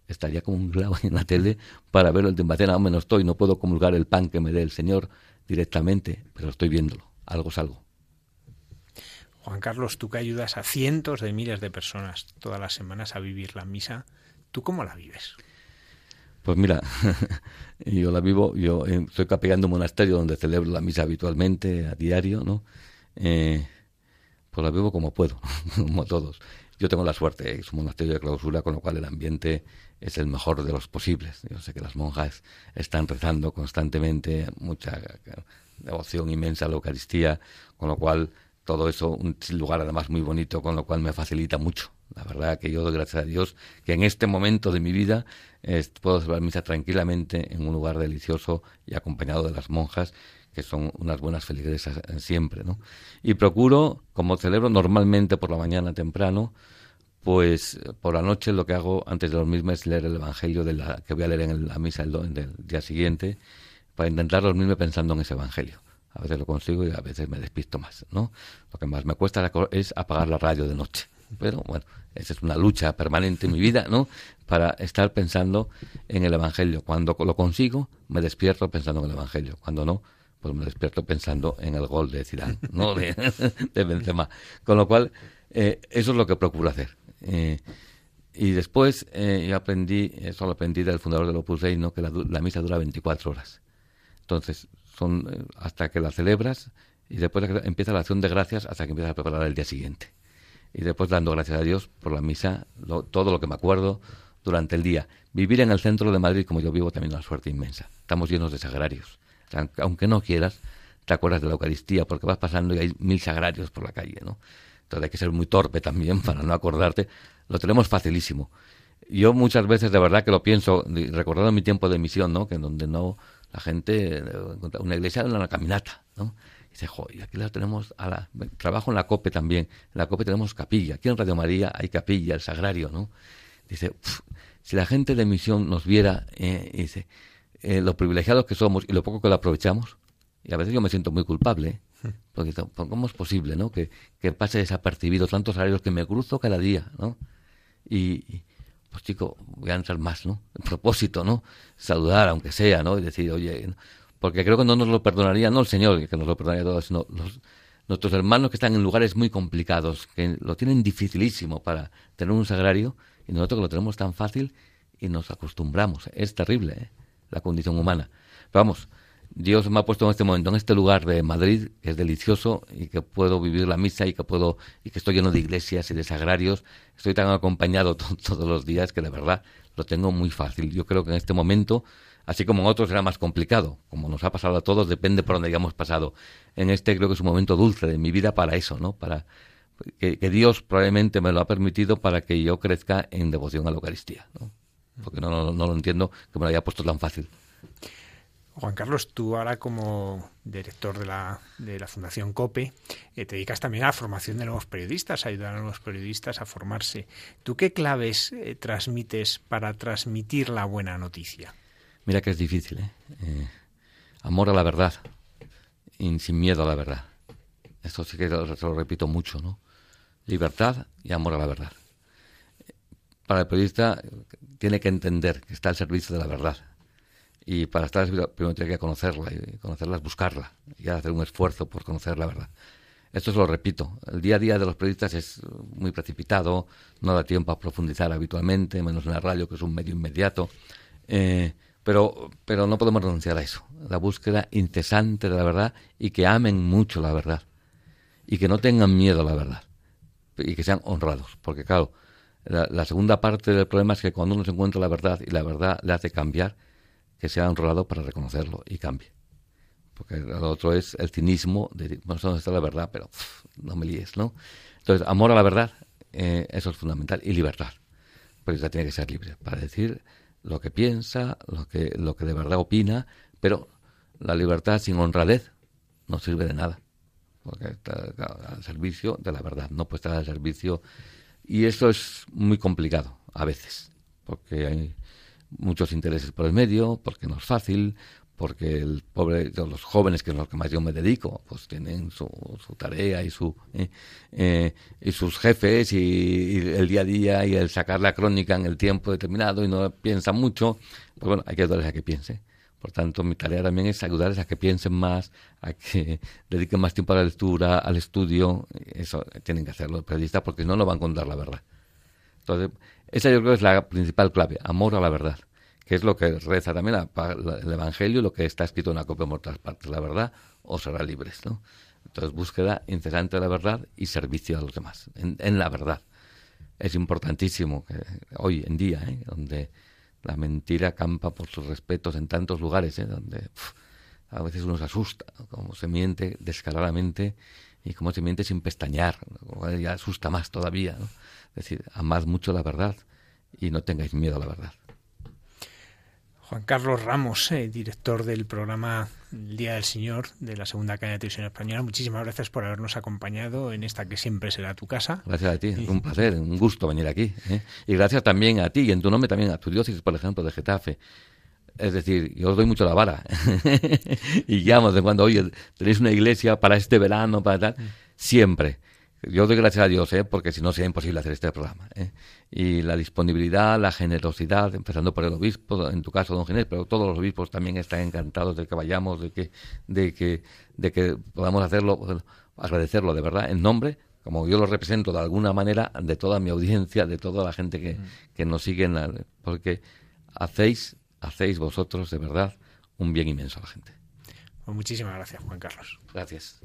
C: Estaría como un clavo en la tele para ver la última cena. Hombre, no estoy, no puedo comulgar el pan que me dé el Señor directamente, pero estoy viéndolo. Algo es algo.
B: Juan Carlos, tú que ayudas a cientos de miles de personas todas las semanas a vivir la misa, ¿tú cómo la vives?
C: Pues mira, yo la vivo, yo estoy capellán de un monasterio donde celebro la misa habitualmente, a diario, ¿no? Eh, pues la vivo como puedo, como todos. Yo tengo la suerte, es un monasterio de clausura, con lo cual el ambiente es el mejor de los posibles. Yo sé que las monjas están rezando constantemente, mucha devoción inmensa a la Eucaristía, con lo cual todo eso, un lugar además muy bonito, con lo cual me facilita mucho. La verdad que yo doy gracias a Dios que en este momento de mi vida puedo celebrar misa tranquilamente en un lugar delicioso y acompañado de las monjas, que son unas buenas feligresas eh, siempre, ¿no? Y procuro, como celebro normalmente por la mañana temprano, pues por la noche lo que hago antes de dormirme es leer el Evangelio de la, que voy a leer en la misa del día siguiente, para intentar dormirme pensando en ese Evangelio. A veces lo consigo y a veces me despisto más, ¿no? Lo que más me cuesta es apagar la radio de noche. Pero bueno, esa es una lucha permanente en mi vida, ¿no? Para estar pensando en el Evangelio. Cuando lo consigo, me despierto pensando en el Evangelio. Cuando no, pues me despierto pensando en el gol de Zidane, ¿no? De, de Benzema. Con lo cual, eh, eso es lo que procuro hacer. Eh, y después eh, yo aprendí, eso lo aprendí del fundador del Opus Dei. Que la, la misa dura 24 horas. Entonces, son eh, hasta que la celebras y después empieza la acción de gracias hasta que empiezas a preparar el día siguiente. Y después dando gracias a Dios por la misa, todo lo que me acuerdo durante el día. Vivir en el centro de Madrid como yo vivo también es una suerte inmensa. Estamos llenos de sagrarios. aunque no quieras, te acuerdas de la Eucaristía porque vas pasando y hay mil sagrarios por la calle, ¿no? Entonces hay que ser muy torpe también para no acordarte. Lo tenemos facilísimo. Yo muchas veces de verdad que lo pienso, recordando mi tiempo de misión, ¿no? Que donde no la gente, una iglesia en una caminata, ¿no? Dice, joder, aquí la tenemos, a la, trabajo en la COPE también, en la COPE tenemos capilla, aquí en Radio María hay capilla, el sagrario, ¿no? Dice, si la gente de misión nos viera, eh, dice, eh, lo privilegiados que somos y lo poco que lo aprovechamos, y a veces yo me siento muy culpable, ¿eh? Porque ¿cómo es posible, no? Que, que pase desapercibido tantos salarios que me cruzo cada día, ¿no? y, pues chico, voy a entrar más, ¿no? En propósito, ¿no? Saludar, aunque sea, ¿no? Y decir, oye, porque creo que no nos lo perdonaría, no el Señor, que nos lo perdonaría todo, sino los, nuestros hermanos que están en lugares muy complicados, que lo tienen dificilísimo para tener un sagrario, y nosotros que lo tenemos tan fácil y nos acostumbramos. Es terrible, ¿eh? La condición humana. Pero vamos, Dios me ha puesto en este momento, en este lugar de Madrid, que es delicioso y que puedo vivir la misa y que puedo y que estoy lleno de iglesias y de sagrarios. Estoy tan acompañado todos los días que de verdad lo tengo muy fácil. Yo creo que en este momento, así como en otros, era más complicado. Como nos ha pasado a todos, depende por dónde hayamos pasado. En este creo que es un momento dulce de mi vida para eso, ¿no? Para que, Dios probablemente me lo ha permitido para que yo crezca en devoción a la Eucaristía, ¿no? Porque no, no, no lo entiendo que me lo haya puesto tan fácil.
B: Juan Carlos, tú ahora como director de la, de la Fundación COPE, eh, te dedicas también a la formación de nuevos periodistas, a ayudar a nuevos periodistas a formarse. ¿Tú qué claves eh, transmites para transmitir la buena noticia?
C: Mira que es difícil, ¿eh? eh amor a la verdad, y sin miedo a la verdad. Esto sí que lo, lo repito mucho, ¿no? Libertad y amor a la verdad. Para el periodista tiene que entender que está al servicio de la verdad y para estar primero tiene que conocerla, y conocerla es buscarla, y hacer un esfuerzo por conocer la verdad. Esto se lo repito, el día a día de los periodistas es muy precipitado, no da tiempo a profundizar habitualmente, menos en la radio, que es un medio inmediato, eh, pero, pero no podemos renunciar a eso, la búsqueda incesante de la verdad y que amen mucho la verdad, y que no tengan miedo a la verdad, y que sean honrados, porque claro, la, la segunda parte del problema es que cuando uno se encuentra la verdad y la verdad le hace cambiar, que sea honrado para reconocerlo y cambie. Porque lo otro es el cinismo de, bueno, dónde está la verdad, pero no me líes, ¿no? Entonces, amor a la verdad, eh, eso es fundamental, y libertad. Pues ya tiene que ser libre para decir lo que piensa, lo que, lo que de verdad opina, pero la libertad sin honradez no sirve de nada. Porque está al servicio de la verdad, no puede estar al servicio. Y eso es muy complicado a veces, porque hay muchos intereses por el medio, porque no es fácil, porque el pobre, los jóvenes, que es lo que más yo me dedico, pues tienen su, su tarea y, su, eh, eh, y sus jefes y, el día a día y el sacar la crónica en el tiempo determinado y no piensan mucho, pues bueno, hay que ayudarles a que piense. Por tanto, mi tarea también es ayudarles a que piensen más, a que dediquen más tiempo a la lectura, al estudio. Eso tienen que hacerlo los periodistas porque no, no van a contar la verdad. Entonces, esa yo creo que es la principal clave, amor a la verdad, que es lo que reza también el Evangelio, lo que está escrito en la copia de mortas partes, la verdad os será libres. ¿no? Entonces, búsqueda incesante de la verdad y servicio a los demás, en, la verdad. Es importantísimo que hoy en día, ¿eh? donde la mentira campa por sus respetos en tantos lugares, ¿eh? donde a veces uno se asusta, como se miente descaradamente y como se miente sin pestañear, ya asusta más todavía. Es decir, amad mucho la verdad y no tengáis miedo a la verdad.
B: Juan Carlos Ramos, eh, director del programa El Día del Señor de la segunda cadena de televisión española. Muchísimas gracias por habernos acompañado en esta que siempre será tu casa.
C: Gracias a ti, un placer, un gusto venir aquí. ¿eh? Y gracias también a ti y en tu nombre también a tu diócesis, por ejemplo, de Getafe. Es decir, yo os doy mucho la vara. y llamo de cuando, oye, tenéis una iglesia para este verano, para tal. Mm. Siempre. Yo doy gracias a Dios, ¿eh? porque si no sería imposible hacer este programa. ¿eh? Y la disponibilidad, la generosidad, empezando por el obispo, en tu caso, don Ginés, pero todos los obispos también están encantados de que vayamos, de que, de que, de que podamos hacerlo, agradecerlo de verdad, en nombre, como yo lo represento de alguna manera, de toda mi audiencia, de toda la gente que, que nos sigue, porque hacéis, hacéis vosotros de verdad un bien inmenso a la gente.
B: Pues muchísimas gracias, Juan Carlos.
C: Gracias.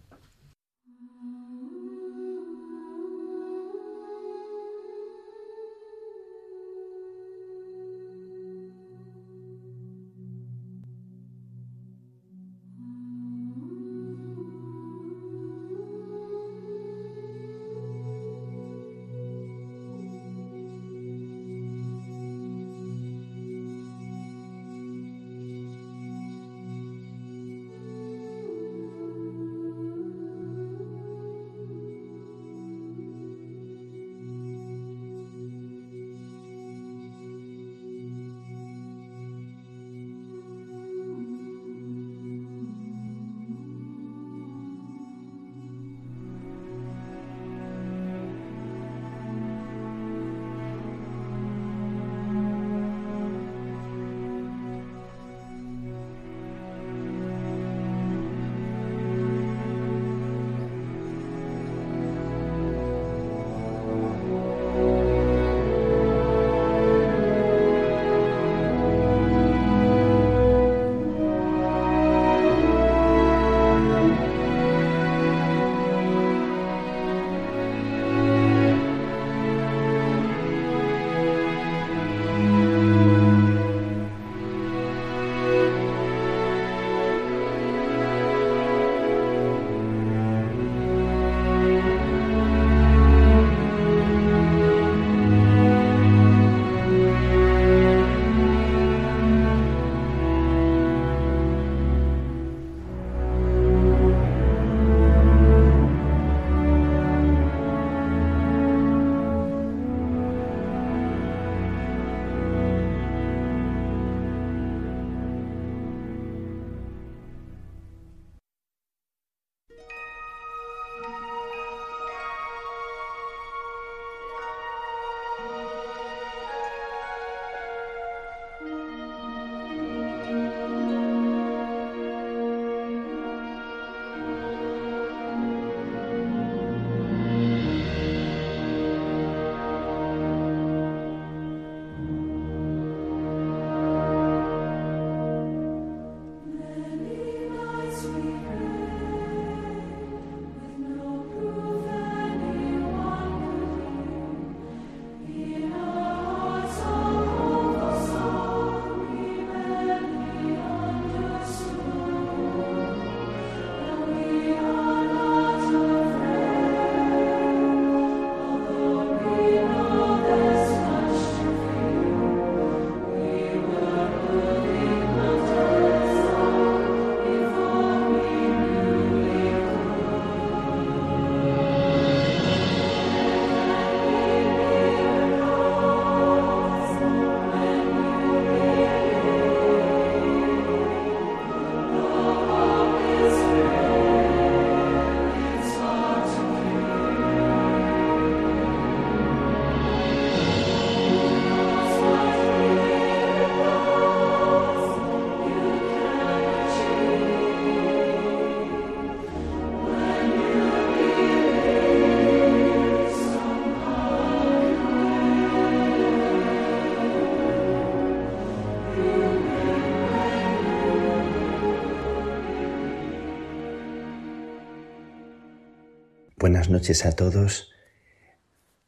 D: Buenas noches a todos.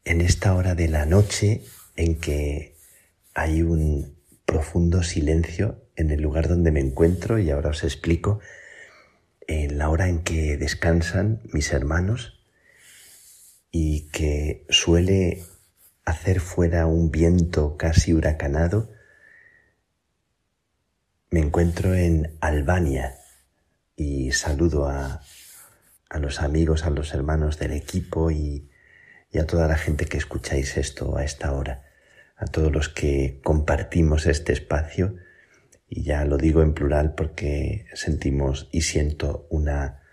D: En esta hora de la noche en que hay un profundo silencio en el lugar donde me encuentro y ahora os explico, en la hora en que descansan mis hermanos y que suele hacer fuera un viento casi huracanado, me encuentro en Albania y saludo a a los amigos, a los hermanos del equipo y, a toda la gente que escucháis esto a esta hora, a todos los que compartimos este espacio y ya lo digo en plural porque sentimos y siento una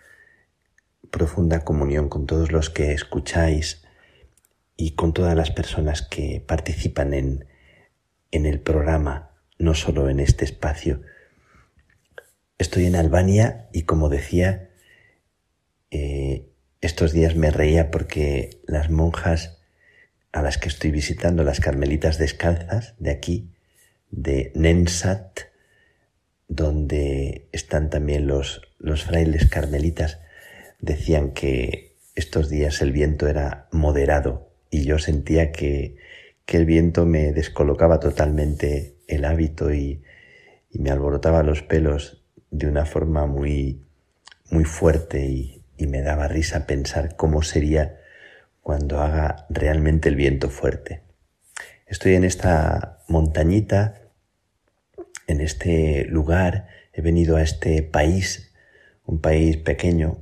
D: profunda comunión con todos los que escucháis y con todas las personas que participan en, en el programa, no solo en este espacio. Estoy en Albania y como decía, eh, estos días me reía porque las monjas a las que estoy visitando, las carmelitas descalzas de aquí, de Nensat, donde están también los, los frailes carmelitas, decían que estos días el viento era moderado y yo sentía que, que el viento me descolocaba totalmente el hábito y, y me alborotaba los pelos de una forma muy, muy fuerte y, y me daba risa pensar cómo sería cuando haga realmente el viento fuerte. Estoy en esta montañita, en este lugar, he venido a este país, un país pequeño,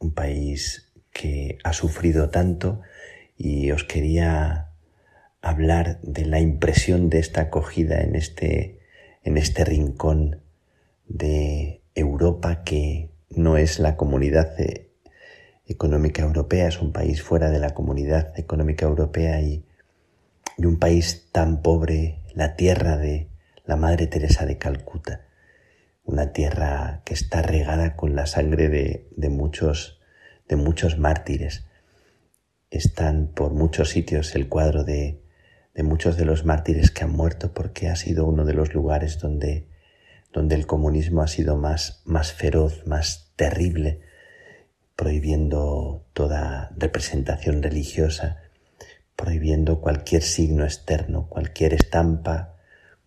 D: un país que ha sufrido tanto y os quería hablar de la impresión de esta acogida en este, en este rincón de Europa que no es la comunidad eh, económica europea, es un país fuera de la comunidad económica europea y, un país tan pobre, la tierra de la Madre Teresa de Calcuta, una tierra que está regada con la sangre de, muchos, de muchos mártires. Están por muchos sitios el cuadro de, de muchos de los mártires que han muerto porque ha sido uno de los lugares donde donde el comunismo ha sido más, más feroz, más terrible, prohibiendo toda representación religiosa, prohibiendo cualquier signo externo, cualquier estampa,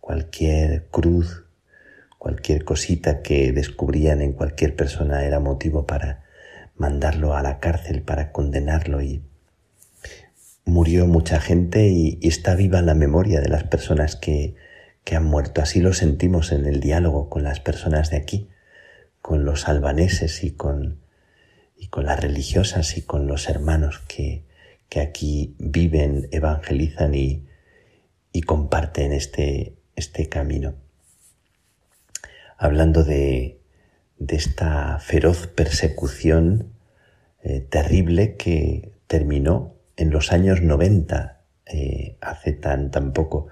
D: cualquier cruz, cualquier cosita que descubrían en cualquier persona era motivo para mandarlo a la cárcel, para condenarlo y murió mucha gente y, está viva la memoria de las personas que que han muerto. Así lo sentimos en el diálogo con las personas de aquí, con los albaneses y con, y con las religiosas y con los hermanos que, que aquí viven, evangelizan y, y comparten este, este camino. Hablando de, de esta feroz persecución eh, terrible que terminó en los años 90, eh, hace tan, tan poco,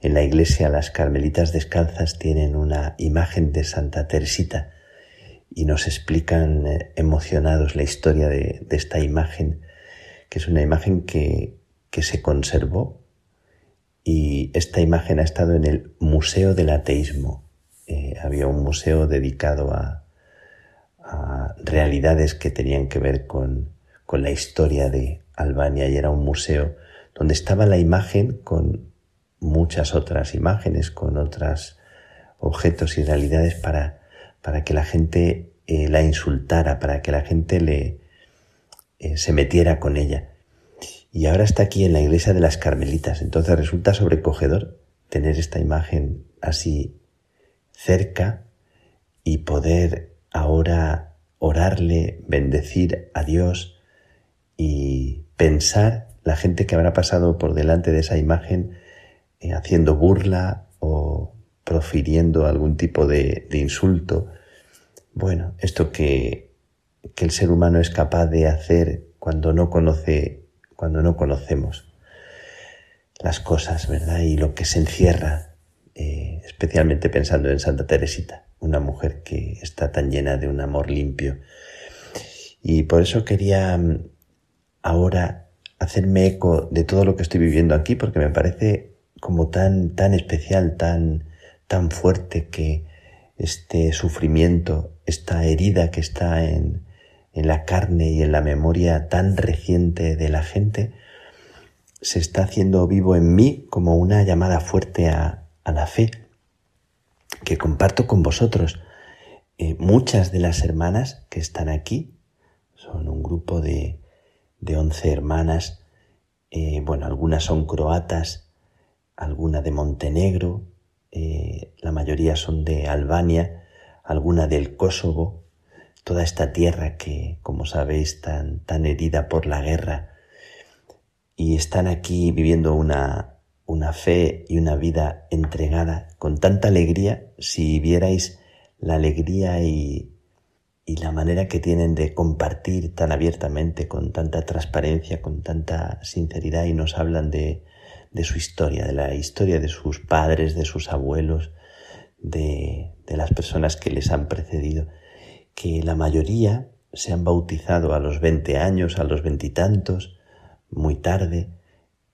D: en la iglesia las carmelitas descalzas tienen una imagen de Santa Teresita y nos explican eh, emocionados la historia de, esta imagen, que es una imagen que, que se conservó y esta imagen ha estado en el Museo del Ateísmo. Eh, había un museo dedicado a, realidades que tenían que ver con, con la historia de Albania y era un museo donde estaba la imagen con muchas otras imágenes, con otros objetos y realidades para, para que la gente eh, la insultara, para que la gente le, eh, se metiera con ella. Y ahora está aquí en la iglesia de las Carmelitas. Entonces resulta sobrecogedor tener esta imagen así cerca y poder ahora orarle, bendecir a Dios y pensar la gente que habrá pasado por delante de esa imagen eh, haciendo burla o profiriendo algún tipo de, insulto. Bueno, esto que, que, el ser humano es capaz de hacer cuando no conoce, cuando no conocemos las cosas, ¿verdad? Y lo que se encierra, eh, especialmente pensando en Santa Teresita, una mujer que está tan llena de un amor limpio. Y por eso quería mm, ahora hacerme eco de todo lo que estoy viviendo aquí, porque me parece como tan, tan especial, tan, tan fuerte que este sufrimiento, esta herida que está en, en la carne y en la memoria tan reciente de la gente, se está haciendo vivo en mí como una llamada fuerte a, la fe que comparto con vosotros. Eh, muchas de las hermanas que están aquí son un grupo de, de 11 hermanas, eh, bueno, algunas son croatas, alguna de Montenegro, eh, la mayoría son de Albania, alguna del Kosovo, toda esta tierra que, como sabéis, tan, tan herida por la guerra, y están aquí viviendo una, una fe y una vida entregada con tanta alegría, si vierais la alegría y, y la manera que tienen de compartir tan abiertamente, con tanta transparencia, con tanta sinceridad, y nos hablan de, de su historia, de la historia de sus padres, de sus abuelos, de, de las personas que les han precedido, que la mayoría se han bautizado a los 20 años, a los veintitantos, muy tarde,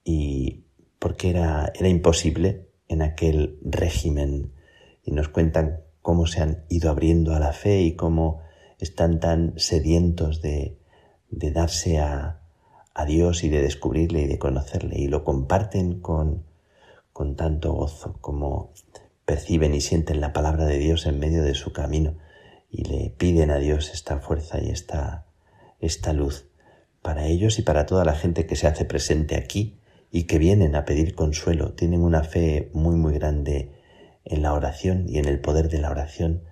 D: y porque era, era imposible en aquel régimen, y nos cuentan cómo se han ido abriendo a la fe y cómo están tan sedientos de, de darse a, a Dios y de descubrirle y de conocerle y lo comparten con, con tanto gozo como perciben y sienten la palabra de Dios en medio de su camino y le piden a Dios esta fuerza y esta, esta luz para ellos y para toda la gente que se hace presente aquí y que vienen a pedir consuelo. Tienen una fe muy muy grande en la oración y en el poder de la oración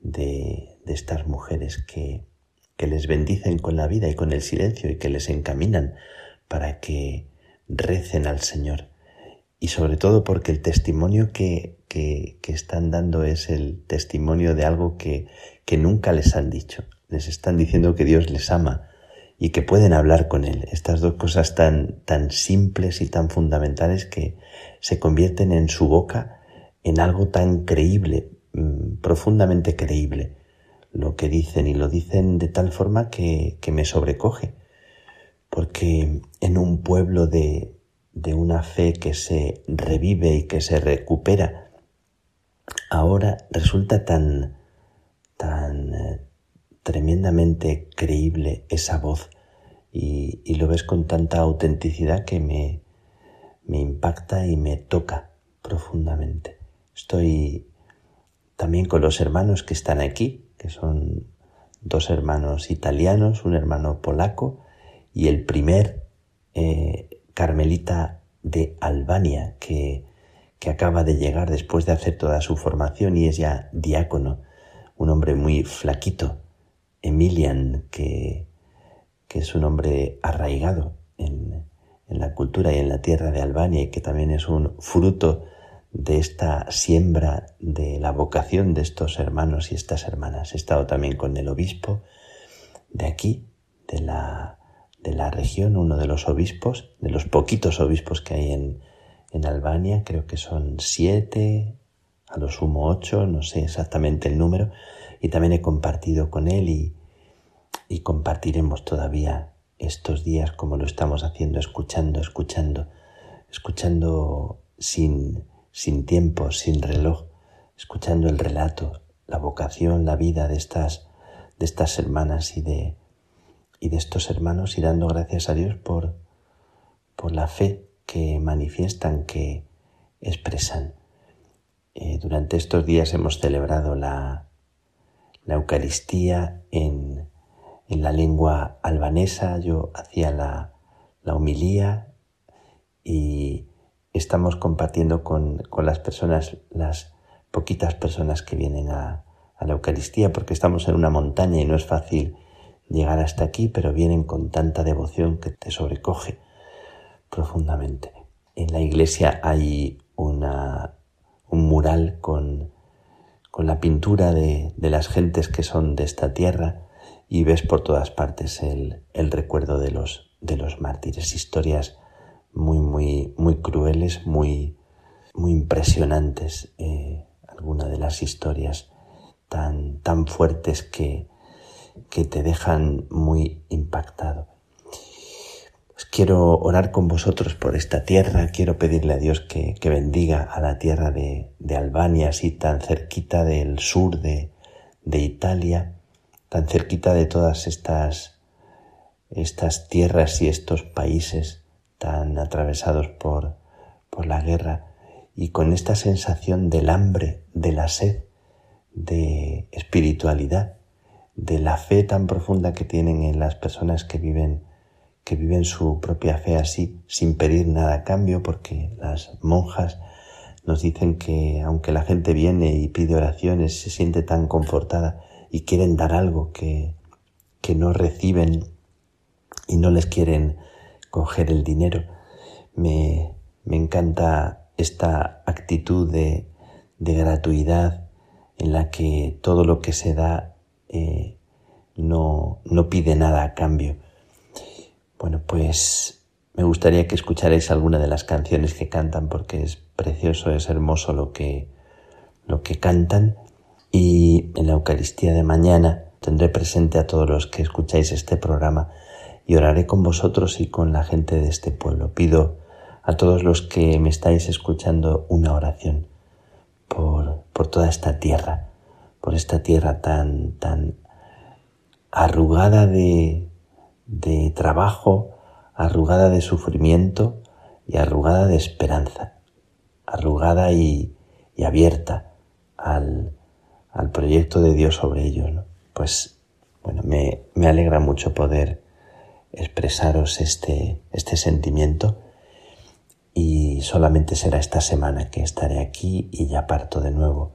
D: de, de estas mujeres que, que les bendicen con la vida y con el silencio y que les encaminan para que recen al Señor. Y sobre todo porque el testimonio que, que, están dando es el testimonio de algo que, que nunca les han dicho. Les están diciendo que Dios les ama y que pueden hablar con Él. Estas dos cosas tan, tan simples y tan fundamentales que se convierten en su boca en algo tan creíble, mm, profundamente creíble lo que dicen y lo dicen de tal forma que, me sobrecoge, porque en un pueblo de, de una fe que se revive y que se recupera, ahora resulta tan, tan eh, tremendamente creíble esa voz y, y, lo ves con tanta autenticidad que me, me impacta y me toca profundamente. Estoy también con los hermanos que están aquí, que son dos hermanos italianos, un hermano polaco y el primer eh, carmelita de Albania que, que acaba de llegar después de hacer toda su formación y es ya diácono, un hombre muy flaquito, Emilian, que, que es un hombre arraigado en, en, la cultura y en la tierra de Albania y que también es un fruto de esta siembra de la vocación de estos hermanos y estas hermanas. He estado también con el obispo de aquí, de la, de la región, uno de los obispos, de los poquitos obispos que hay en, en Albania, creo que son siete, a lo sumo ocho, no sé exactamente el número, y también he compartido con él y, y compartiremos todavía estos días como lo estamos haciendo, escuchando, escuchando, escuchando sin, sin tiempo, sin reloj, escuchando el relato, la vocación, la vida de estas, de estas hermanas y de, y de estos hermanos y dando gracias a Dios por, por la fe que manifiestan, que expresan. Eh, durante estos días hemos celebrado la, la Eucaristía en, en, la lengua albanesa, yo hacía la, la humilía y estamos compartiendo con, con, las personas, las poquitas personas que vienen a, a, la Eucaristía, porque estamos en una montaña y no es fácil llegar hasta aquí, pero vienen con tanta devoción que te sobrecoge profundamente. En la iglesia hay una, un mural con, con la pintura de, de, las gentes que son de esta tierra y ves por todas partes el, el recuerdo de los, de los mártires, historias muy, muy, muy crueles, muy, muy impresionantes, eh, algunas de las historias tan, tan fuertes que, que te dejan muy impactado. Pues quiero orar con vosotros por esta tierra, quiero pedirle a Dios que, que bendiga a la tierra de, de, Albania, así tan cerquita del sur de, de Italia, tan cerquita de todas estas, estas tierras y estos países tan atravesados por, por la guerra y con esta sensación del hambre, de la sed, de espiritualidad, de la fe tan profunda que tienen en las personas que viven que viven su propia fe así, sin pedir nada a cambio, porque las monjas nos dicen que aunque la gente viene y pide oraciones, se siente tan confortada y quieren dar algo que, que no reciben y no les quieren coger el dinero. Me, me encanta esta actitud de, de, gratuidad en la que todo lo que se da eh, no, no pide nada a cambio. Bueno, pues me gustaría que escucharais alguna de las canciones que cantan porque es precioso, es hermoso lo que, lo que cantan y en la Eucaristía de mañana tendré presente a todos los que escucháis este programa y oraré con vosotros y con la gente de este pueblo. Pido a todos los que me estáis escuchando una oración por, por toda esta tierra, por esta tierra tan, tan arrugada de, de trabajo, arrugada de sufrimiento y arrugada de esperanza, arrugada y, abierta al, al, proyecto de Dios sobre ellos. Pues bueno, me, me, alegra mucho poder expresaros este, este sentimiento y solamente será esta semana que estaré aquí y ya parto de nuevo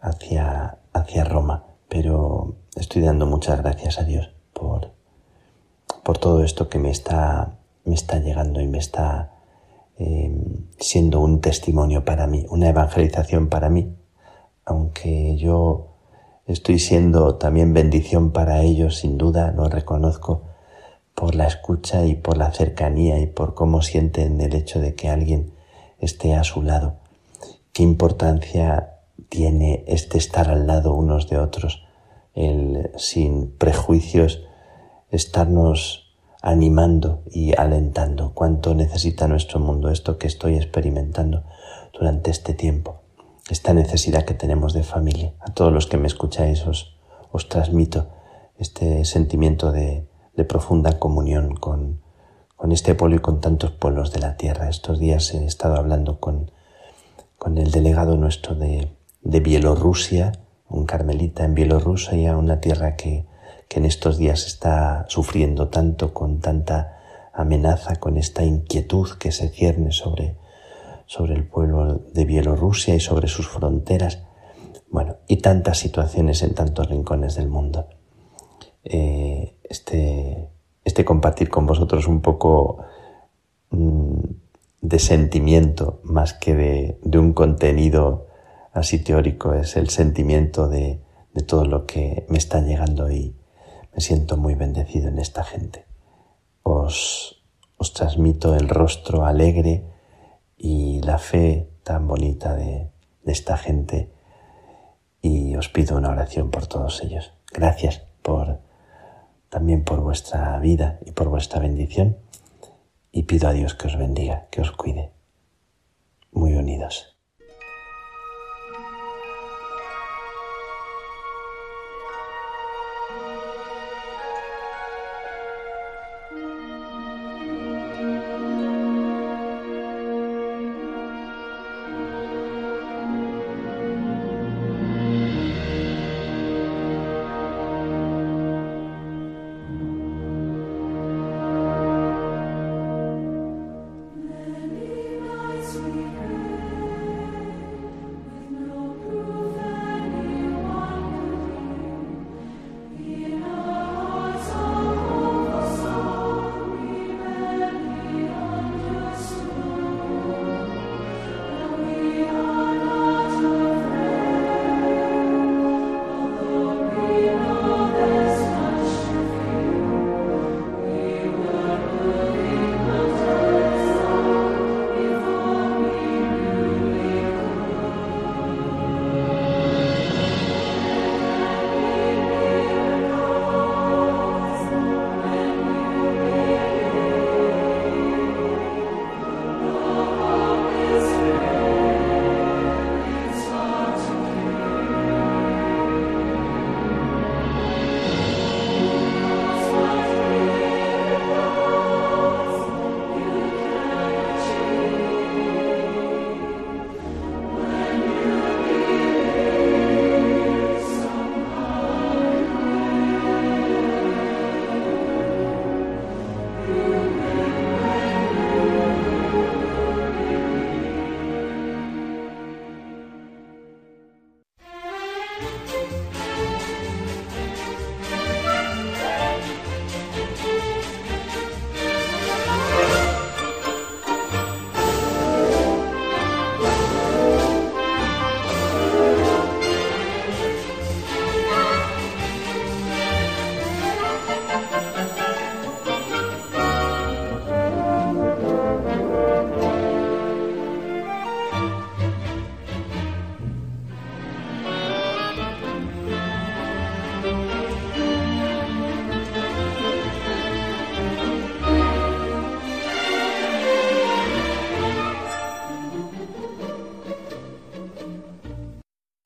D: hacia, hacia Roma. Pero estoy dando muchas gracias a Dios por, por todo esto que me está, me está llegando y me está em, siendo un testimonio para mí, una evangelización para mí, aunque yo estoy siendo también bendición para ellos, sin duda, lo reconozco por la escucha y por la cercanía y por cómo sienten el hecho de que alguien esté a su lado. Qué importancia tiene este estar al lado unos de otros, el sin prejuicios, estarnos animando y alentando cuánto necesita nuestro mundo esto que estoy experimentando durante este tiempo, esta necesidad que tenemos de familia. A todos los que me escucháis os, os transmito este sentimiento de, de profunda comunión con, con, este pueblo y con tantos pueblos de la tierra. Estos días he estado hablando con, con el delegado nuestro de, de Bielorrusia, un carmelita en Bielorrusia, una tierra que, que en estos días está sufriendo tanto, con tanta amenaza, con esta inquietud que se cierne sobre, sobre el pueblo de Bielorrusia y sobre sus fronteras, bueno, y tantas situaciones en tantos rincones del mundo. Eh, este, este compartir con vosotros un poco mm, de sentimiento más que de, de, un contenido así teórico, es el sentimiento de, de todo lo que me está llegando y, me siento muy bendecido en esta gente. Os, os transmito el rostro alegre y la fe tan bonita de, de esta gente y os pido una oración por todos ellos. Gracias por también por vuestra vida y por vuestra bendición y pido a Dios que os bendiga, que os cuide. Muy unidos.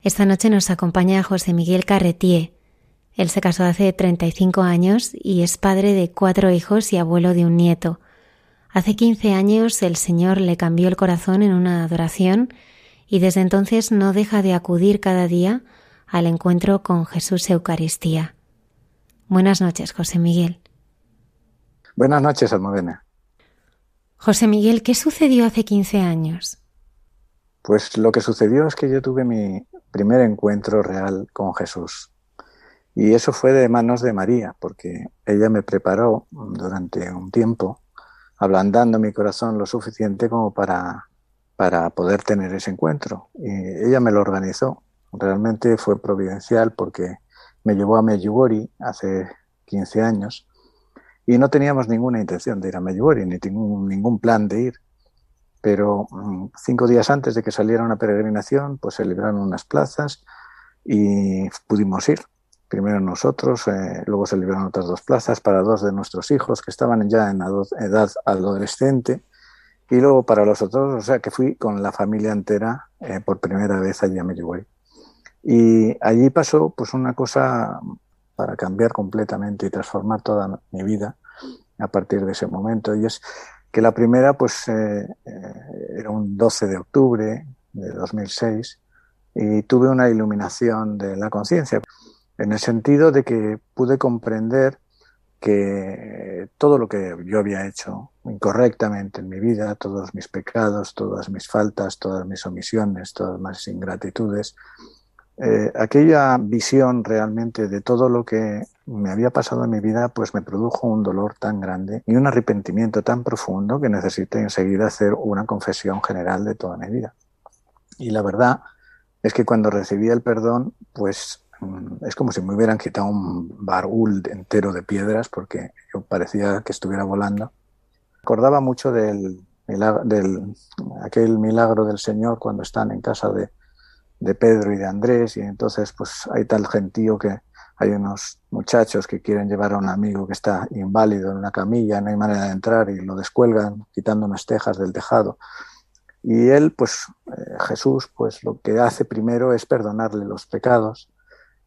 A: Esta noche nos acompaña José Miguel Carretier. Él se casó hace 35 años y es padre de cuatro hijos y abuelo de un nieto. Hace 15 años el Señor le cambió el corazón en una adoración y desde entonces no deja de acudir cada día al encuentro con Jesús Eucaristía. Buenas noches, José Miguel.
E: Buenas noches, Almudena.
A: José Miguel, ¿qué sucedió hace 15 años?
E: Pues lo que sucedió es que yo tuve mi primer encuentro real con Jesús. Y eso fue de manos de María, porque ella me preparó durante un tiempo, ablandando mi corazón lo suficiente como para, para poder tener ese encuentro. Y ella me lo organizó. Realmente fue providencial porque me llevó a Medjugorje hace 15 años y no teníamos ninguna intención de ir a Medjugorje, ni ningún, ningún plan de ir. Pero mm, cinco días antes de que saliera una peregrinación, pues se libraron unas plazas y pudimos ir. Primero nosotros, eh, luego se libraron otras dos plazas para dos de nuestros hijos que estaban ya en edad adolescente y luego para los otros, o sea que fui con la familia entera eh, por primera vez allí a Medjugorje. Y allí pasó pues una cosa para cambiar completamente y transformar toda mi vida a partir de ese momento. Y es que la primera, pues, eh, eh, era un 12 de octubre de 2006 y tuve una iluminación de la conciencia, en el sentido de que pude comprender que todo lo que yo había hecho incorrectamente en mi vida, todos mis pecados, todas mis faltas, todas mis omisiones, todas mis ingratitudes, eh, aquella visión realmente de todo lo que me había pasado en mi vida, pues me produjo un dolor tan grande y un arrepentimiento tan profundo que necesité enseguida hacer una confesión general de toda mi vida. Y la verdad es que cuando recibí el perdón, pues mm, es como si me hubieran quitado un barul entero de piedras porque yo parecía que estuviera volando. Acordaba mucho del, del aquel milagro del Señor cuando están en casa de, de Pedro y de Andrés y entonces pues hay tal gentío que hay unos muchachos que quieren llevar a un amigo que está inválido en una camilla, no hay manera de entrar y lo descuelgan quitando unas tejas del tejado. Y él, pues eh, Jesús, pues lo que hace primero es perdonarle los pecados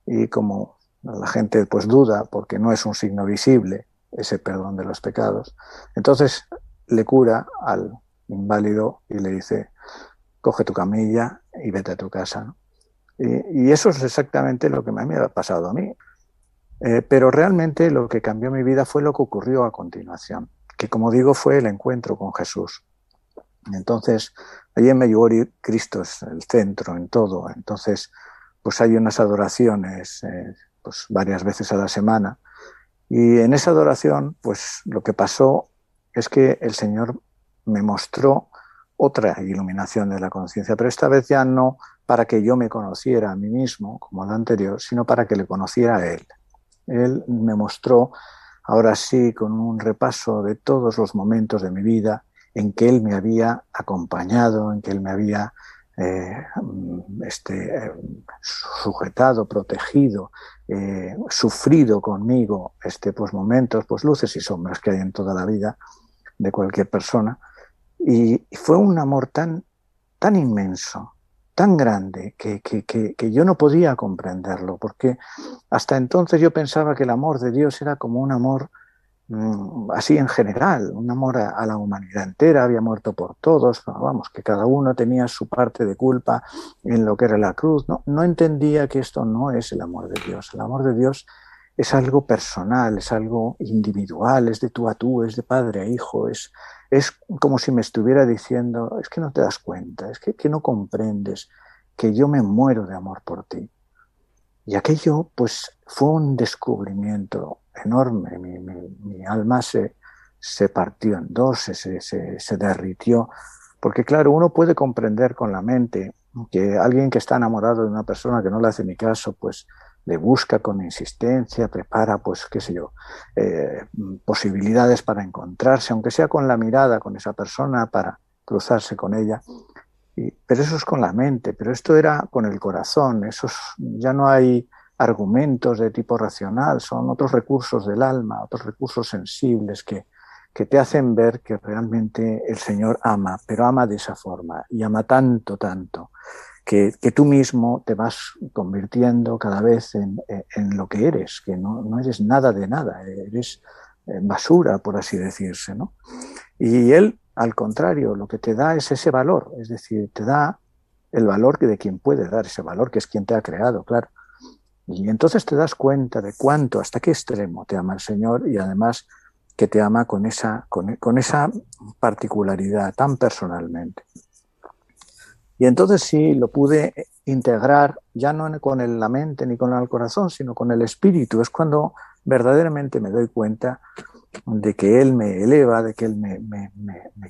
E: y como la gente pues duda porque no es un signo visible ese perdón de los pecados, entonces le cura al inválido y le dice, coge tu camilla y vete a tu casa. Y, eso es exactamente lo que me ha pasado a mí. Eh, pero realmente lo que cambió mi vida fue lo que ocurrió a continuación, que como digo fue el encuentro con Jesús. Entonces, allí en Medjugorje Cristo es el centro en todo. Entonces, pues hay unas adoraciones eh, pues varias veces a la semana. Y en esa adoración, pues lo que pasó es que el Señor me mostró otra iluminación de la conciencia, pero esta vez ya no para que yo me conociera a mí mismo, como la anterior, sino para que le conociera a él. Él me mostró, ahora sí, con un repaso de todos los momentos de mi vida en que él me había acompañado, en que él me había eh, este, sujetado, protegido, eh, sufrido conmigo este, pues, momentos, pues luces y sombras que hay en toda la vida de cualquier persona y fue un amor tan, tan inmenso, tan grande, que, que, que, yo no podía comprenderlo, porque hasta entonces yo pensaba que el amor de Dios era como un amor mm, así en general, un amor a, la humanidad entera, había muerto por todos, vamos, que cada uno tenía su parte de culpa en lo que era la cruz. No, no entendía que esto no es el amor de Dios. El amor de Dios algo personal, es algo individual, es de tú a tú, es de padre a hijo, es, es como si me estuviera diciendo, es que no te das cuenta, es que, no comprendes que yo me muero de amor por ti. Y aquello, pues, fue un descubrimiento enorme. Mi, alma se, se, partió en dos, se, se, derritió. Porque, claro, uno puede comprender con la mente que alguien que está enamorado de una persona que no le hace ni caso, pues busca con insistencia, prepara, pues, qué sé yo, eh, posibilidades para encontrarse, aunque sea con la mirada, con esa persona, para cruzarse con ella. Y, pero eso es con la mente, pero esto era con el corazón, esos, ya no hay argumentos de tipo racional, son otros recursos del alma, otros recursos sensibles que, que te hacen ver que realmente el Señor ama, pero ama de esa forma y ama tanto, tanto, que, tú mismo te vas convirtiendo cada vez en, lo que eres, que no, no, eres nada de nada, eres eh, basura, por así decirse. ¿no? Y él, al contrario, lo que te da es ese valor, es decir, te da el valor de quien puede dar ese valor, que es quien te ha creado, claro. Y entonces te das cuenta de cuánto, hasta qué extremo te ama el Señor y además que te ama con esa, con, esa particularidad tan personalmente. Y entonces sí lo pude integrar ya no con la mente ni con el corazón, sino con el espíritu. Es cuando verdaderamente me doy cuenta de que Él me eleva, de que Él me,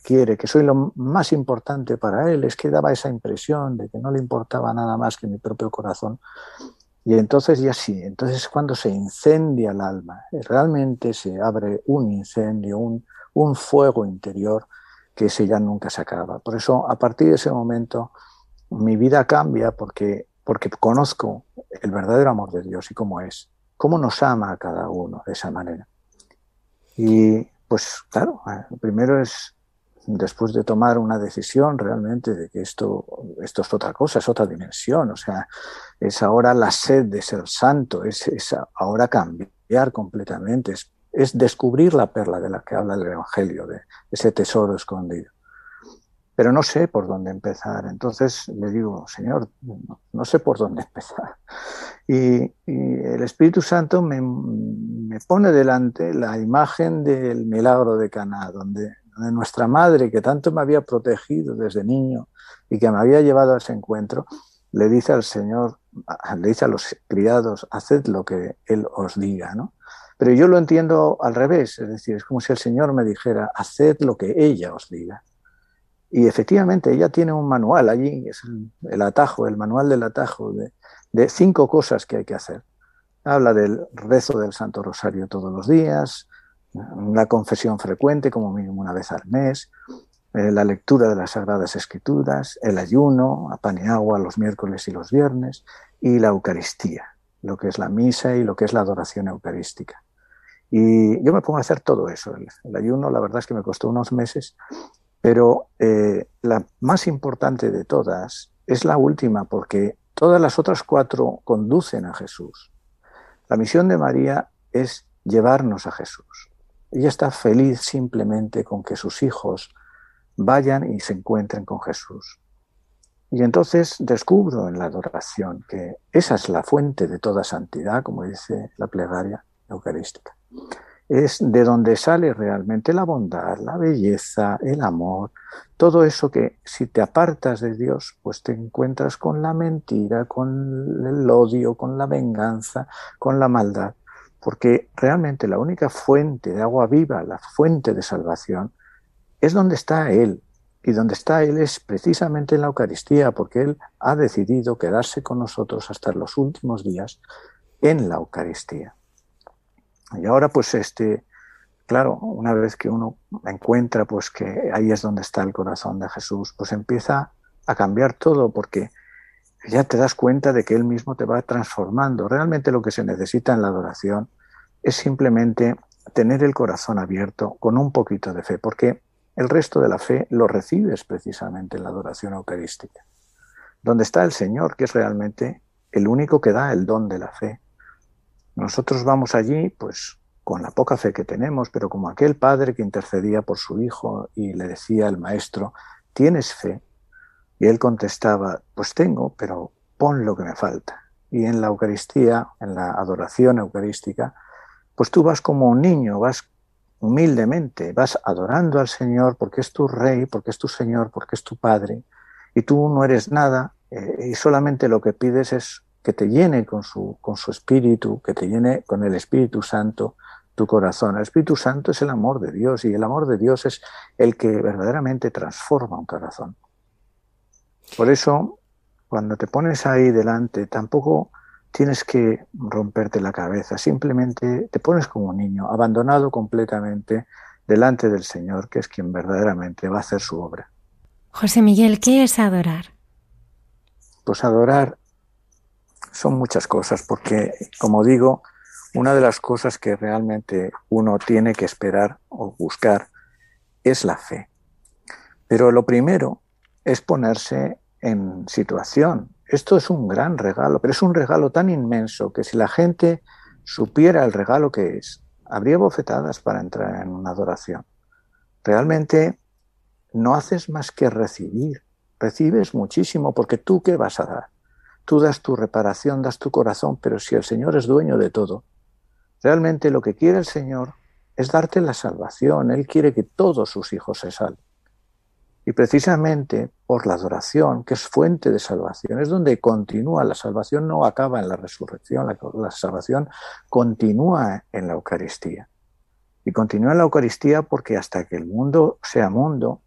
E: quiere, que soy lo más importante para Él. Es que daba esa impresión de que no le importaba nada más que mi propio corazón. Y entonces ya sí, entonces cuando se incendia el alma, realmente se abre un incendio, un, un fuego interior que ese ya nunca se acaba. Por eso, a partir de ese momento, mi vida cambia porque, porque conozco el verdadero amor de Dios y cómo es, cómo nos ama a cada uno de esa manera. Y pues claro, eh, primero es después de tomar una decisión realmente de que esto, esto es otra cosa, es otra dimensión, o sea, es ahora la sed de ser santo, es, ahora cambiar completamente, es, es, descubrir la perla de la que habla el Evangelio, de ese tesoro escondido. Pero no sé por dónde empezar, entonces le digo, Señor, no, sé por dónde empezar. Y, el Espíritu Santo me, pone delante la imagen del milagro de Caná, donde de nuestra madre que tanto me había protegido desde niño y que me había llevado a ese encuentro, le dice al Señor, le dice a los criados, haced lo que Él os diga, ¿no? Pero yo lo entiendo al revés, es decir, es como si el Señor me dijera, haced lo que ella os diga. Y efectivamente, ella tiene un manual allí, es el, atajo, el manual del atajo, de, cinco cosas que hay que hacer. Habla del rezo del Santo Rosario todos los días, la confesión frecuente, como mínimo una vez al mes, eh, la lectura de las Sagradas Escrituras, el ayuno a pan y agua los miércoles y los viernes, y la Eucaristía, lo que es la misa y lo que es la adoración eucarística. Y yo me pongo a hacer todo eso. El, ayuno, la verdad es que me costó unos meses, pero eh, la más importante de todas es la última, porque todas las otras cuatro conducen a Jesús. La misión de María es llevarnos a Jesús. Ella está feliz simplemente con que sus hijos vayan y se encuentren con Jesús. Y entonces descubro en la adoración que esa es la fuente de toda santidad, como dice la plegaria eucarística. Es de donde sale realmente la bondad, la belleza, el amor, todo eso que si te apartas de Dios, pues te encuentras con la mentira, con el odio, con la venganza, con la maldad porque realmente la única fuente de agua viva, la fuente de salvación, es donde está Él. Y donde está Él es precisamente en la Eucaristía, porque Él ha decidido quedarse con nosotros hasta los últimos días en la Eucaristía. Y ahora pues este, claro, una vez que uno encuentra pues que ahí es donde está el corazón de Jesús, pues empieza a cambiar todo, porque ya te das cuenta de que Él mismo te va transformando. Realmente lo que se necesita en la adoración es simplemente tener el corazón abierto con un poquito de fe, porque el resto de la fe lo recibes precisamente en la adoración eucarística, donde está el Señor, que es realmente el único que da el don de la fe. Nosotros vamos allí, pues, con la poca fe que tenemos, pero como aquel padre que intercedía por su hijo y le decía al maestro, ¿tienes fe? Y él contestaba, pues tengo, pero pon lo que me falta. Y en la Eucaristía, en la adoración eucarística, pues tú vas como un niño, vas humildemente, vas adorando al Señor porque es tu rey, porque es tu Señor, porque es tu Padre, y tú no eres nada, eh, y solamente lo que pides es que te llene con su, con su Espíritu, que te llene con el Espíritu Santo tu corazón. El Espíritu Santo es el amor de Dios y el amor de Dios es el que verdaderamente transforma un corazón. Por eso, cuando te pones ahí delante, tampoco tienes que romperte la cabeza, simplemente te pones como un niño, abandonado completamente delante del Señor, que es quien verdaderamente va a hacer su obra.
A: José Miguel, ¿qué es adorar?
E: Pues adorar son muchas cosas, porque, como digo, una de las cosas que realmente uno tiene que esperar o buscar es la fe. Pero lo primero es ponerse en situación. Esto es un gran regalo, pero es un regalo tan inmenso que si la gente supiera el regalo que es, habría bofetadas para entrar en una adoración. Realmente no haces más que recibir. Recibes muchísimo porque tú qué vas a dar. Tú das tu reparación, das tu corazón, pero si el Señor es dueño de todo, realmente lo que quiere el Señor es darte la salvación. Él quiere que todos sus hijos se salven. Y precisamente por la adoración, que es fuente de salvación, es donde continúa. La salvación no acaba en la resurrección, la, salvación continúa en la Eucaristía. Y continúa en la Eucaristía porque hasta que el mundo sea mundo,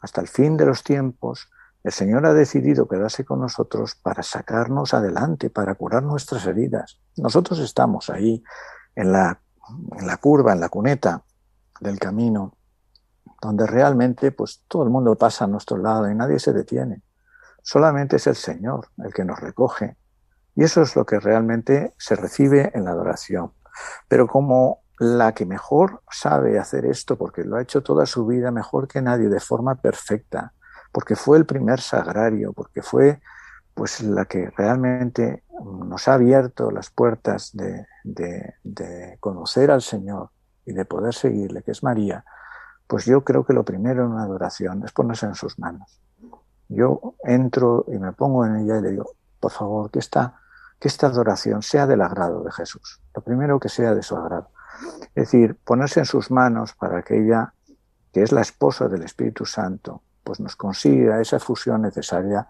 E: hasta el fin de los tiempos, el Señor ha decidido quedarse con nosotros para sacarnos adelante, para curar nuestras heridas. Nosotros estamos ahí en la, en la curva, en la cuneta del camino, donde realmente pues todo el mundo pasa a nuestro lado y nadie se detiene. Solamente es el Señor el que nos recoge. Y eso es lo que realmente se recibe en la adoración. Pero como la que mejor sabe hacer esto, porque lo ha hecho toda su vida mejor que nadie, de forma perfecta, porque fue el primer sagrario, porque fue pues la que realmente nos ha abierto las puertas de, conocer al Señor y de poder seguirle, que es María, pues yo creo que lo primero en una adoración es ponerse en sus manos. Yo entro y me pongo en ella y le digo, por favor, que esta, que esta adoración sea del agrado de Jesús. Lo primero que sea de su agrado. Es decir, ponerse en sus manos para que ella, que es la esposa del Espíritu Santo, pues nos consiga esa fusión necesaria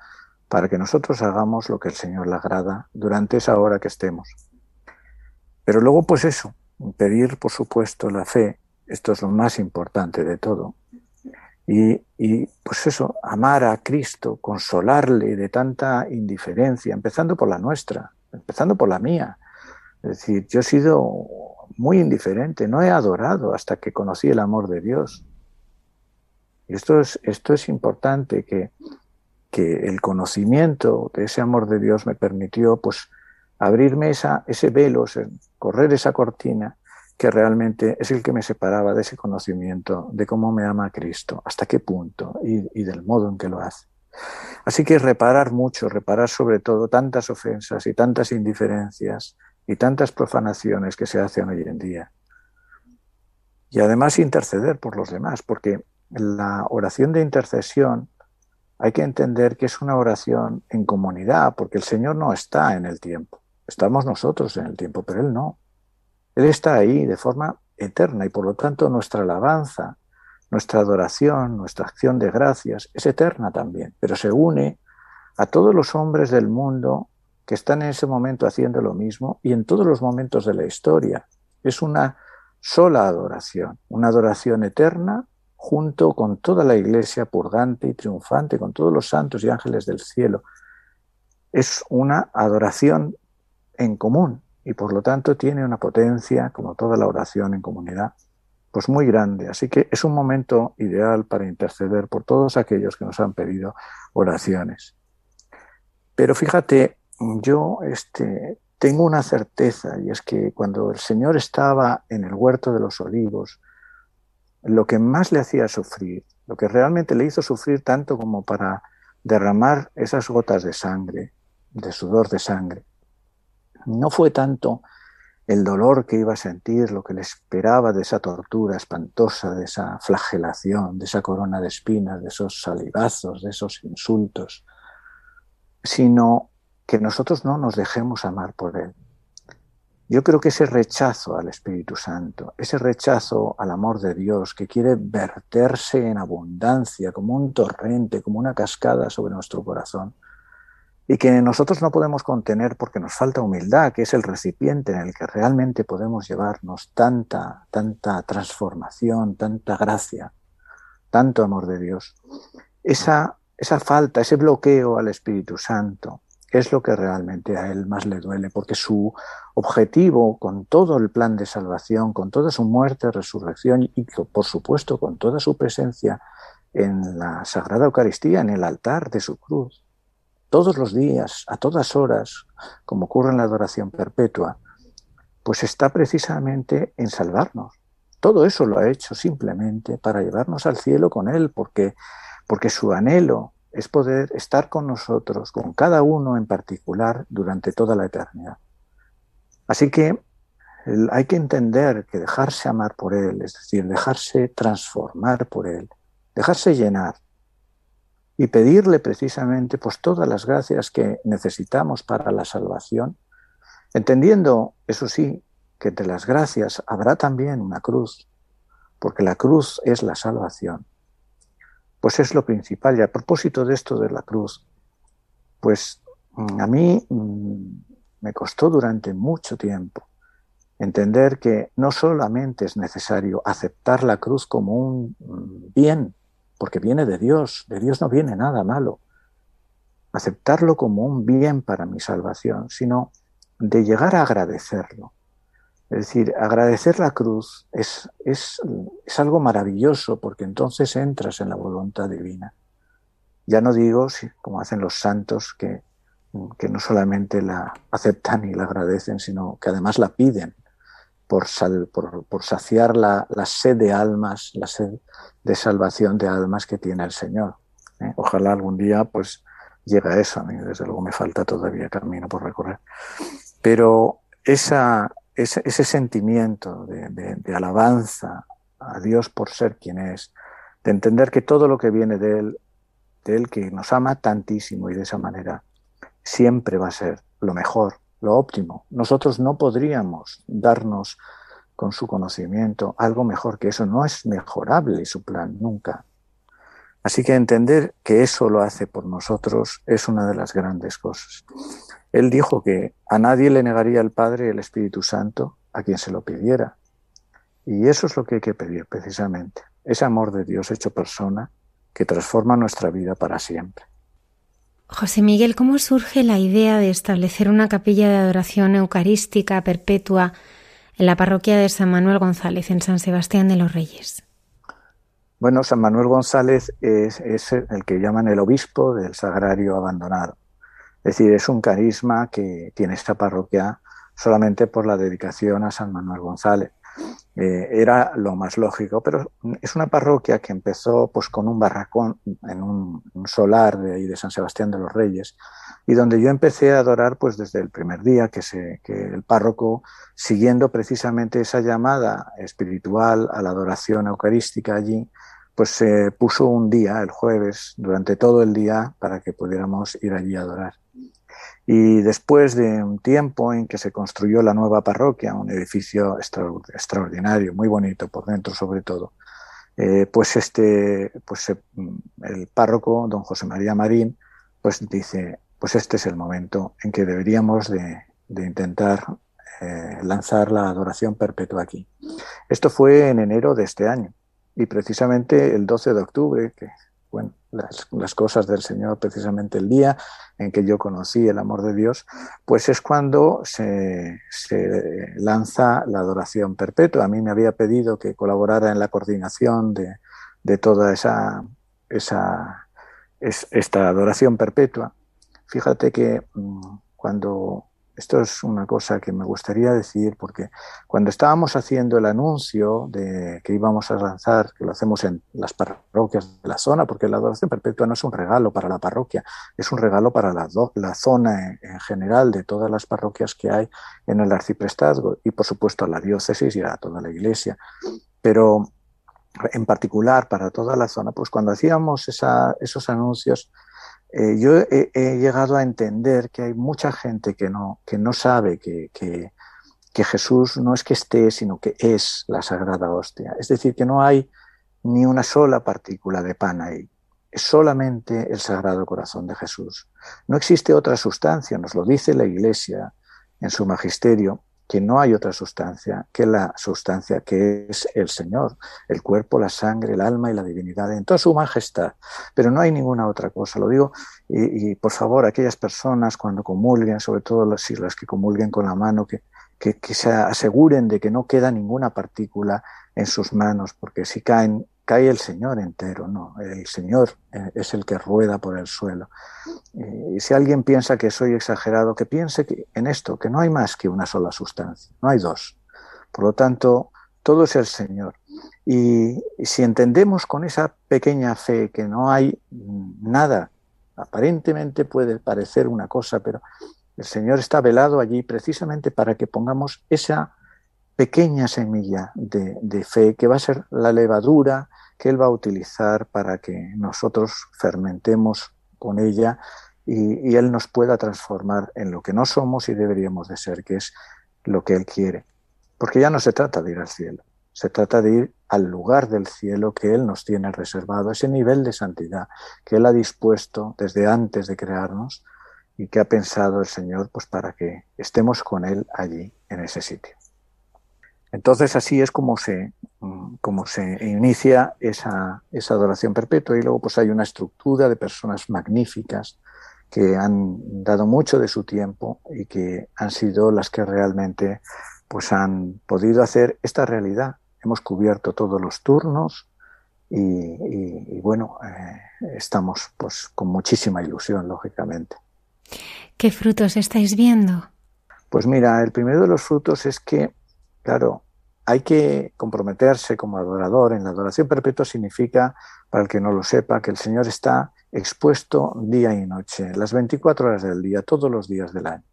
E: para que nosotros hagamos lo que el Señor le agrada durante esa hora que estemos. Pero luego, pues eso, pedir, por supuesto, la fe esto es lo más importante de todo. Y, pues eso, amar a Cristo, consolarle de tanta indiferencia, empezando por la nuestra, empezando por la mía. Es decir, yo he sido muy indiferente, no he adorado hasta que conocí el amor de Dios. Y esto es, esto es importante, que, que el conocimiento de ese amor de Dios me permitió pues abrirme esa, ese velo, correr esa cortina que realmente es el que me separaba de ese conocimiento de cómo me ama Cristo, hasta qué punto y, del modo en que lo hace. Así que reparar mucho, reparar sobre todo tantas ofensas y tantas indiferencias y tantas profanaciones que se hacen hoy en día. Y además interceder por los demás, porque la oración de intercesión hay que entender que es una oración en comunidad, porque el Señor no está en el tiempo. Estamos nosotros en el tiempo, pero Él no. Él está ahí de forma eterna y por lo tanto nuestra alabanza, nuestra adoración, nuestra acción de gracias es eterna también, pero se une a todos los hombres del mundo que están en ese momento haciendo lo mismo y en todos los momentos de la historia. Es una sola adoración, una adoración eterna junto con toda la iglesia purgante y triunfante, con todos los santos y ángeles del cielo. Es una adoración en común, y por lo tanto tiene una potencia, como toda la oración en comunidad, pues muy grande. Así que es un momento ideal para interceder por todos aquellos que nos han pedido oraciones. Pero fíjate, yo este, tengo una certeza y es que cuando el Señor estaba en el huerto de los olivos, lo que más le hacía sufrir, lo que realmente le hizo sufrir tanto como para derramar esas gotas de sangre, de sudor de sangre, no fue tanto el dolor que iba a sentir, lo que le esperaba de esa tortura espantosa, de esa flagelación, de esa corona de espinas, de esos salivazos, de esos insultos, sino que nosotros no nos dejemos amar por Él. Yo creo que ese rechazo al Espíritu Santo, ese rechazo al amor de Dios que quiere verterse en abundancia como un torrente, como una cascada sobre nuestro corazón, y que nosotros no podemos contener porque nos falta humildad, que es el recipiente en el que realmente podemos llevarnos tanta, tanta transformación, tanta gracia, tanto amor de Dios. Esa, esa falta, ese bloqueo al Espíritu Santo es lo que realmente a Él más le duele, porque su objetivo con todo el plan de salvación, con toda su muerte, resurrección y por supuesto con toda su presencia en la Sagrada Eucaristía, en el altar de su cruz, todos los días, a todas horas, como ocurre en la adoración perpetua, pues está precisamente en salvarnos. Todo eso lo ha hecho simplemente para llevarnos al cielo con Él, porque, porque su anhelo es poder estar con nosotros, con cada uno en particular, durante toda la eternidad. Así que hay que entender que dejarse amar por Él, es decir, dejarse transformar por Él, dejarse llenar y pedirle precisamente pues todas las gracias que necesitamos para la salvación, entendiendo, eso sí, que de las gracias habrá también una cruz, porque la cruz es la salvación. Pues es lo principal. Y a propósito de esto de la cruz, pues mm, a mí mm, me costó durante mucho tiempo entender que no solamente es necesario aceptar la cruz como un mm, bien, porque viene de Dios, de Dios no viene nada malo, aceptarlo como un bien para mi salvación, sino de llegar a agradecerlo. Es decir, agradecer la cruz es, es, es algo maravilloso porque entonces entras en la voluntad divina. Ya no digo, como hacen los santos, que, que no solamente la aceptan y la agradecen, sino que además la piden por, por, saciar la, sed de almas, la sed de salvación de almas que tiene el Señor. ¿eh? Ojalá algún día pues llegue a eso. A mí desde luego me falta todavía camino por recorrer. Pero esa, ese, ese sentimiento de, de, alabanza a Dios por ser quien es, de entender que todo lo que viene de Él, de Él que nos ama tantísimo y de esa manera, siempre va a ser lo mejor, lo óptimo. Nosotros no podríamos darnos con su conocimiento algo mejor que eso. No es mejorable su plan, nunca. Así que entender que eso lo hace por nosotros es una de las grandes cosas. Él dijo que a nadie le negaría el Padre el Espíritu Santo a quien se lo pidiera. Y eso es lo que hay que pedir precisamente. Ese amor de Dios hecho persona que transforma nuestra vida para siempre.
A: José Miguel, ¿cómo surge la idea de establecer una capilla de adoración eucarística perpetua en la parroquia de San Manuel González, en San Sebastián de los Reyes?
E: Bueno, San Manuel González es, el que llaman el obispo del sagrario abandonado. Es decir, es un carisma que tiene esta parroquia solamente por la dedicación a San Manuel González. Eh, era lo más lógico, pero es una parroquia que empezó pues con un barracón en un, solar de ahí de San Sebastián de los Reyes y donde yo empecé a adorar pues desde el primer día que, se, que el párroco siguiendo precisamente esa llamada espiritual a la adoración eucarística allí pues se puso un día, el jueves, durante todo el día para que pudiéramos ir allí a adorar. Y después de un tiempo en que se construyó la nueva parroquia, un edificio extraordinario, muy bonito por dentro sobre todo, eh, pues este, pues el párroco, don José María Marín, pues dice, pues este es el momento en que deberíamos de, intentar eh, lanzar la adoración perpetua aquí. Esto fue en enero de este año y precisamente el 12 de octubre, que bueno, las, cosas del Señor, precisamente el día en que yo conocí el amor de Dios, pues es cuando se, lanza la adoración perpetua. A mí me había pedido que colaborara en la coordinación de, toda esa, esa esta adoración perpetua. Fíjate que mm, cuando esto es una cosa que me gustaría decir porque cuando estábamos haciendo el anuncio de que íbamos a lanzar, que lo hacemos en las parroquias de la zona, porque la adoración perpetua no es un regalo para la parroquia, es un regalo para la, la zona en, general de todas las parroquias que hay en el arciprestazgo y por supuesto a la diócesis y a toda la iglesia. Pero en particular para toda la zona, pues cuando hacíamos esos anuncios, eh, yo he, llegado a entender que hay mucha gente que no, que no sabe que, que, Jesús no es que esté, sino que es la sagrada hostia. Es decir, que no hay ni una sola partícula de pan ahí. Es solamente el sagrado corazón de Jesús. No existe otra sustancia, nos lo dice la Iglesia en su magisterio, que no hay otra sustancia que la sustancia que es el Señor, el cuerpo, la sangre, el alma y la divinidad en toda su majestad. Pero no hay ninguna otra cosa. Lo digo y, por favor, aquellas personas cuando comulguen, sobre todo las, las que comulguen con la mano, que, que, que se aseguren de que no queda ninguna partícula en sus manos, porque si caen cae el Señor entero, no, el Señor eh, es el que rueda por el suelo. Y si alguien piensa que soy exagerado, que piense que en esto, que no hay más que una sola sustancia, no hay dos. Por lo tanto, todo es el Señor. Y si entendemos con esa pequeña fe que no hay nada Aparentemente puede parecer una cosa, pero el Señor está velado allí precisamente para que pongamos esa pequeña semilla de, fe que va a ser la levadura que Él va a utilizar para que nosotros fermentemos con ella y, y, Él nos pueda transformar en lo que no somos y deberíamos de ser, que es lo que Él quiere. Porque ya no se trata de ir al cielo, se trata de ir al lugar del cielo que Él nos tiene reservado, ese nivel de santidad que Él ha dispuesto desde antes de crearnos y que ha pensado el Señor pues para que estemos con Él allí en ese sitio. Entonces así es como se, como se inicia esa, esa adoración perpetua y luego pues hay una estructura de personas magníficas que han dado mucho de su tiempo y que han sido las que realmente pues han podido hacer esta realidad. Hemos cubierto todos los turnos y, bueno, eh, estamos pues con muchísima ilusión, lógicamente.
A: ¿Qué frutos estáis viendo?
E: Pues mira, el primero de los frutos es que, claro, hay que comprometerse como adorador. En la adoración perpetua significa, para el que no lo sepa, que el Señor está expuesto día y noche, las 24 horas del día, todos los días del año.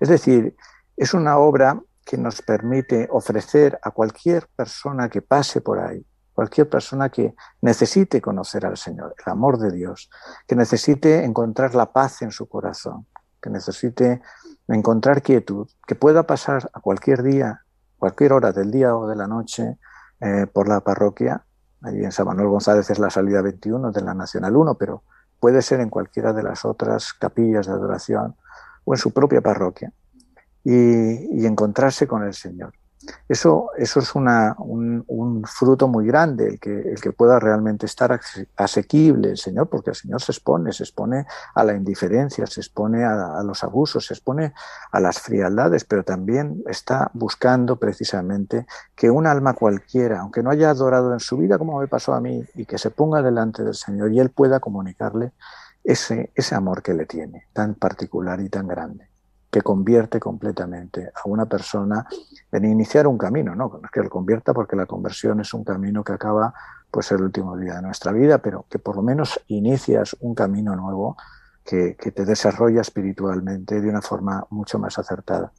E: Es decir, es una obra que nos permite ofrecer a cualquier persona que pase por ahí, cualquier persona que necesite conocer al Señor, el amor de Dios, que necesite encontrar la paz en su corazón, que necesite encontrar quietud, que pueda pasar a cualquier día, cualquier hora del día o de la noche eh, por la parroquia. Allí en San Manuel González es la salida 21 de la Nacional 1, pero puede ser en cualquiera de las otras capillas de adoración o en su propia parroquia y, encontrarse con el Señor. Eso, eso es una, un, fruto muy grande, el que, el que pueda realmente estar asequible el Señor, porque el Señor se expone, se expone a la indiferencia, se expone a, a, los abusos, se expone a las frialdades, pero también está buscando precisamente que un alma cualquiera, aunque no haya adorado en su vida como me pasó a mí, y que se ponga delante del Señor y Él pueda comunicarle ese, ese amor que le tiene, tan particular y tan grande que convierte completamente a una persona en iniciar un camino, no, que lo convierta porque la conversión es un camino que acaba pues el último día de nuestra vida, pero que por lo menos inicias un camino nuevo que, te desarrolla espiritualmente de una forma mucho más acertada.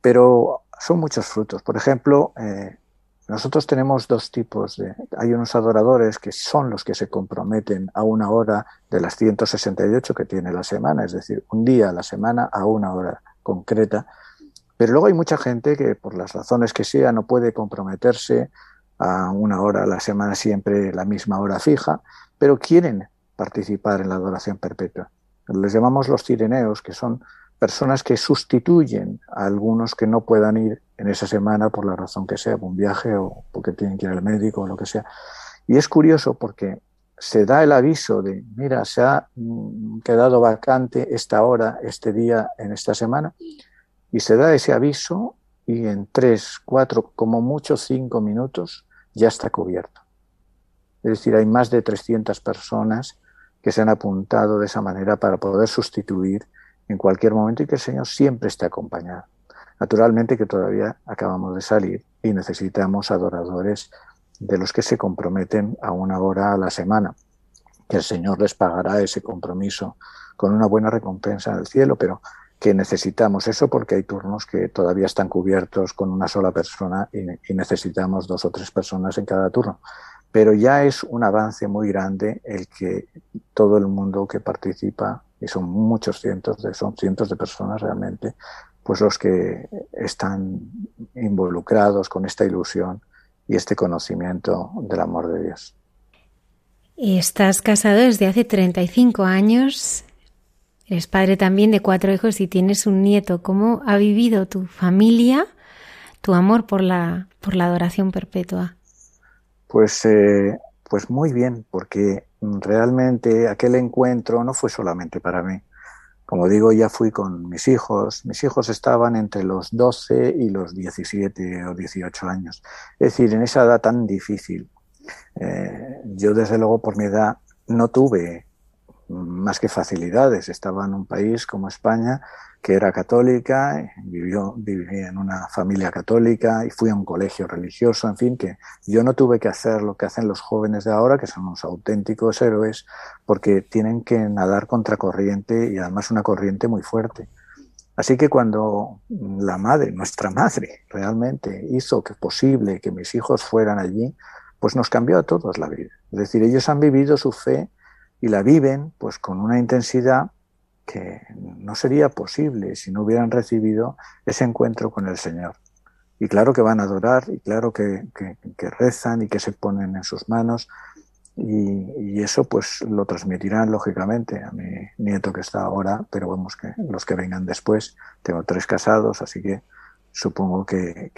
E: Pero son muchos frutos. Por ejemplo, eh, nosotros tenemos dos tipos de... Hay unos adoradores que son los que se comprometen a una hora de las 168 que tiene la semana, es decir, un día a la semana a una hora concreta. Pero luego hay mucha gente que por las razones que sea no puede comprometerse a una hora a la semana siempre la misma hora fija, pero quieren participar en la adoración perpetua. Les llamamos los cireneos, que son personas que sustituyen a algunos que no puedan ir en esa semana por la razón que sea, por un viaje o porque tienen que ir al médico o lo que sea. Y es curioso porque se da el aviso de, mira, se ha mm, quedado vacante esta hora, este día, en esta semana, y se da ese aviso y en tres, cuatro, como mucho cinco minutos ya está cubierto. Es decir, hay más de 300 personas que se han apuntado de esa manera para poder sustituir en cualquier momento y que el Señor siempre esté acompañado. Naturalmente que todavía acabamos de salir y necesitamos adoradores de los que se comprometen a una hora a la semana, que el Señor les pagará ese compromiso con una buena recompensa en el cielo, pero que necesitamos eso porque hay turnos que todavía están cubiertos con una sola persona y, necesitamos dos o tres personas en cada turno. Pero ya es un avance muy grande el que todo el mundo que participa, y son muchos cientos, de, son cientos de personas realmente, pues los que están involucrados con esta ilusión y este conocimiento del amor de Dios.
A: Estás casado desde hace 35 años, eres padre también de cuatro hijos y tienes un nieto. ¿Cómo ha vivido tu familia tu amor por la, por la adoración perpetua?
E: Pues, eh, pues muy bien, porque realmente aquel encuentro no fue solamente para mí. Como digo, ya fui con mis hijos. Mis hijos estaban entre los 12 y los 17 o 18 años. Es decir, en esa edad tan difícil. Eh, yo, desde luego, por mi edad, no tuve más que facilidades. Estaba en un país como España que era católica, vivió, viví en una familia católica y fui a un colegio religioso, en fin, que yo no tuve que hacer lo que hacen los jóvenes de ahora, que son unos auténticos héroes, porque tienen que nadar contra corriente y además una corriente muy fuerte. Así que cuando la madre, nuestra madre, realmente hizo que posible que mis hijos fueran allí, pues nos cambió a todos la vida. Es decir, ellos han vivido su fe y la viven pues con una intensidad que no sería posible si no hubieran recibido ese encuentro con el Señor. Y claro que van a adorar, y claro que, rezan y que se ponen en sus manos, y, eso pues lo transmitirán lógicamente a mi nieto que está ahora, pero vemos que los que vengan después, tengo tres casados, así que supongo que,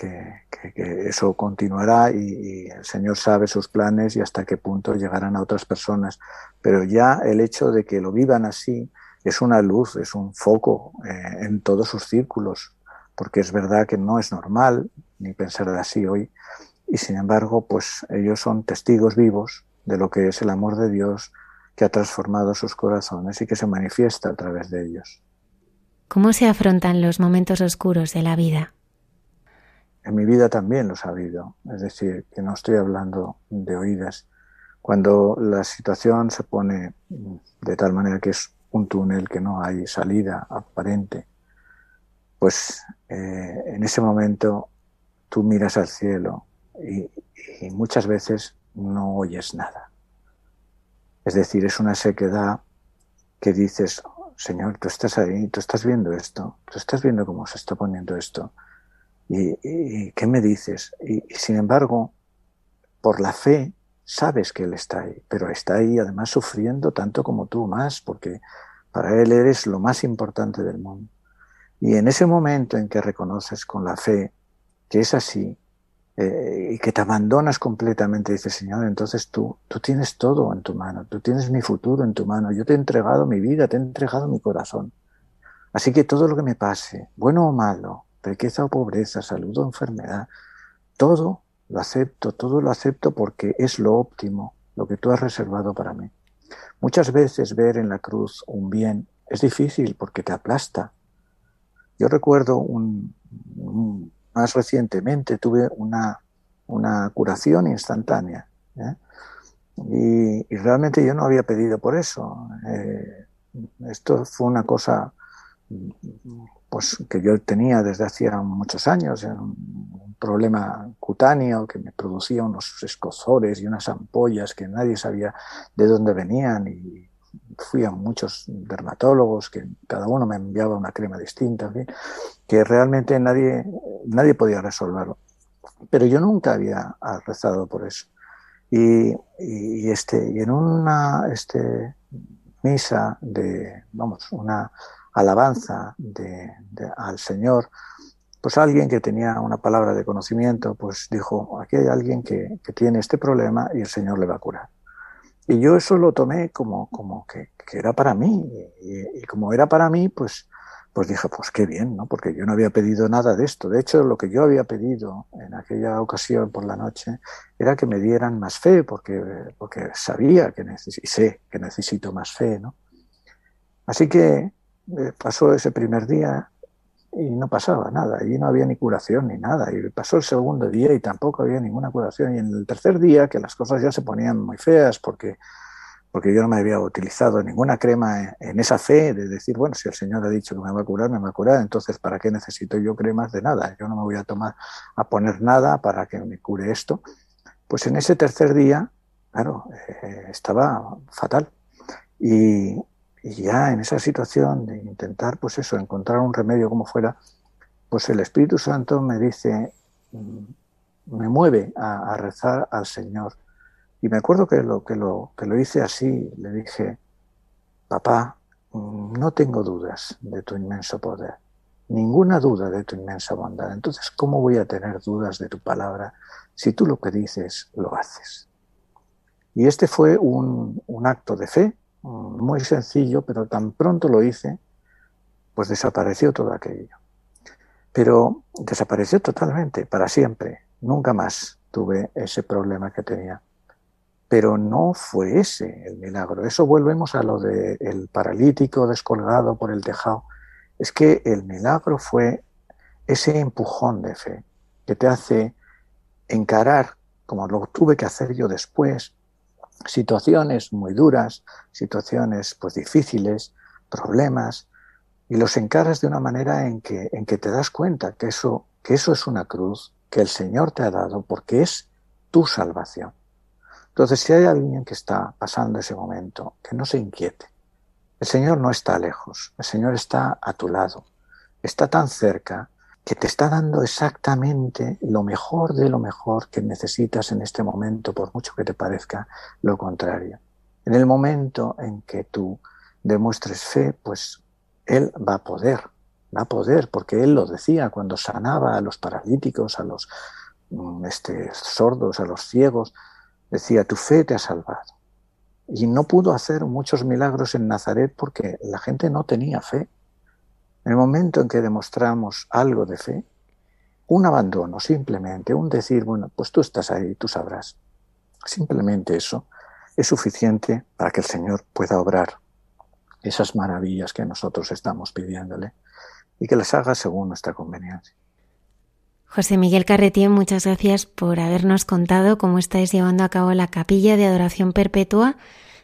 E: eso continuará y, el Señor sabe sus planes y hasta qué punto llegarán a otras personas. Pero ya el hecho de que lo vivan así es una luz, es un foco eh, en todos sus círculos, porque es verdad que no es normal ni pensar así hoy. Y sin embargo, pues ellos son testigos vivos de lo que es el amor de Dios que ha transformado sus corazones y que se manifiesta a través de ellos.
A: ¿Cómo se afrontan los momentos oscuros de la vida?
E: En mi vida también los ha habido, es decir, que no estoy hablando de oídas. Cuando la situación se pone de tal manera que es un túnel, que no hay salida aparente, pues eh, en ese momento tú miras al cielo y, muchas veces no oyes nada. Es decir, es una sequedad que dices, Señor, tú estás ahí, tú estás viendo esto, tú estás viendo cómo se está poniendo esto. ¿Y, qué me dices? y, sin embargo, por la fe, sabes que Él está ahí, pero está ahí además sufriendo tanto como tú, más, porque para Él eres lo más importante del mundo. Y en ese momento en que reconoces con la fe que es así eh, y que te abandonas completamente, dices, Señor, entonces tú, tú tienes todo en tu mano, tú tienes mi futuro en tu mano, yo te he entregado mi vida, te he entregado mi corazón. Así que todo lo que me pase, bueno o malo, riqueza o pobreza, salud o enfermedad, todo lo acepto, todo lo acepto porque es lo óptimo, lo que tú has reservado para mí. Muchas veces ver en la cruz un bien es difícil porque te aplasta. Yo recuerdo un, más recientemente tuve una, una curación instantánea. ¿eh? Y, realmente yo no había pedido por eso. Eh, esto fue una cosa pues que yo tenía desde hacía muchos años, un, problema cutáneo que me producía unos escozores y unas ampollas que nadie sabía de dónde venían y fui a muchos dermatólogos que cada uno me enviaba una crema distinta, que realmente nadie, nadie podía resolverlo. Pero yo nunca había rezado por eso. Y, y, este, y en una este, misa de, vamos, una alabanza de, al Señor, pues alguien que tenía una palabra de conocimiento, pues dijo, aquí hay alguien que, tiene este problema y el Señor le va a curar. Y yo eso lo tomé como, como que, era para mí. Y, como era para mí, pues, pues dije, pues qué bien, ¿no? Porque yo no había pedido nada de esto. De hecho, lo que yo había pedido en aquella ocasión por la noche era que me dieran más fe, porque, porque sabía que y sé que necesito más fe, ¿no? Así que pasó ese primer día y no pasaba nada, y no había ni curación ni nada, y pasó el segundo día y tampoco había ninguna curación, y en el tercer día que las cosas ya se ponían muy feas porque, porque yo no me había utilizado ninguna crema en esa fe de decir, bueno, si el Señor ha dicho que me va a curar, me va a curar, entonces ¿para qué necesito yo cremas de nada? Yo no me voy a tomar a poner nada para que me cure esto. Pues en ese tercer día, claro, eh, estaba fatal. Y, y ya en esa situación de intentar, pues eso, encontrar un remedio como fuera, pues el Espíritu Santo me dice, mm, me mueve a, rezar al Señor. Y me acuerdo que lo, que, lo, que lo hice así, le dije, papá, no tengo dudas de tu inmenso poder, ninguna duda de tu inmensa bondad. Entonces, ¿cómo voy a tener dudas de tu palabra si tú lo que dices lo haces? Y este fue un, un acto de fe muy sencillo, pero tan pronto lo hice, pues desapareció todo aquello. Pero desapareció totalmente, para siempre. Nunca más tuve ese problema que tenía. Pero no fue ese el milagro. Eso volvemos a lo del paralítico descolgado por el tejado. Es que el milagro fue ese empujón de fe que te hace encarar, como lo tuve que hacer yo después, situaciones muy duras, situaciones pues difíciles, problemas, y los encaras de una manera en que, en que te das cuenta que eso, que eso es una cruz que el Señor te ha dado porque es tu salvación. Entonces, si hay alguien que está pasando ese momento, que no se inquiete. El Señor no está lejos, el Señor está a tu lado, está tan cerca que te está dando exactamente lo mejor de lo mejor que necesitas en este momento, por mucho que te parezca lo contrario. En el momento en que tú demuestres fe, pues Él va a poder, va a poder, porque Él lo decía cuando sanaba a los paralíticos, a los mm, este, sordos, a los ciegos, decía, tu fe te ha salvado. Y no pudo hacer muchos milagros en Nazaret porque la gente no tenía fe. En el momento en que demostramos algo de fe, un abandono simplemente, un decir, bueno, pues tú estás ahí, tú sabrás. Simplemente eso es suficiente para que el Señor pueda obrar esas maravillas que nosotros estamos pidiéndole y que las haga según nuestra conveniencia.
A: José Miguel Carretien, muchas gracias por habernos contado cómo estáis llevando a cabo la capilla de adoración perpetua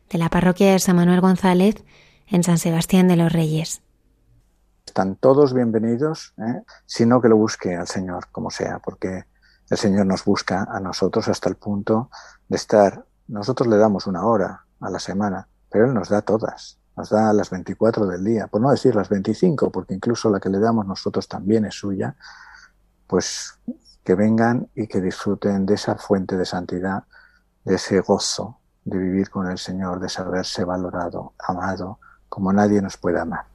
A: de la parroquia de San Manuel González en San Sebastián de los Reyes.
E: Están todos bienvenidos, ¿eh? sino que lo busque al Señor, como sea, porque el Señor nos busca a nosotros hasta el punto de estar, nosotros le damos una hora a la semana, pero Él nos da todas, nos da las 24 del día, por no decir las 25, porque incluso la que le damos nosotros también es suya, pues que vengan y que disfruten de esa fuente de santidad, de ese gozo de vivir con el Señor, de saberse valorado, amado, como nadie nos puede amar.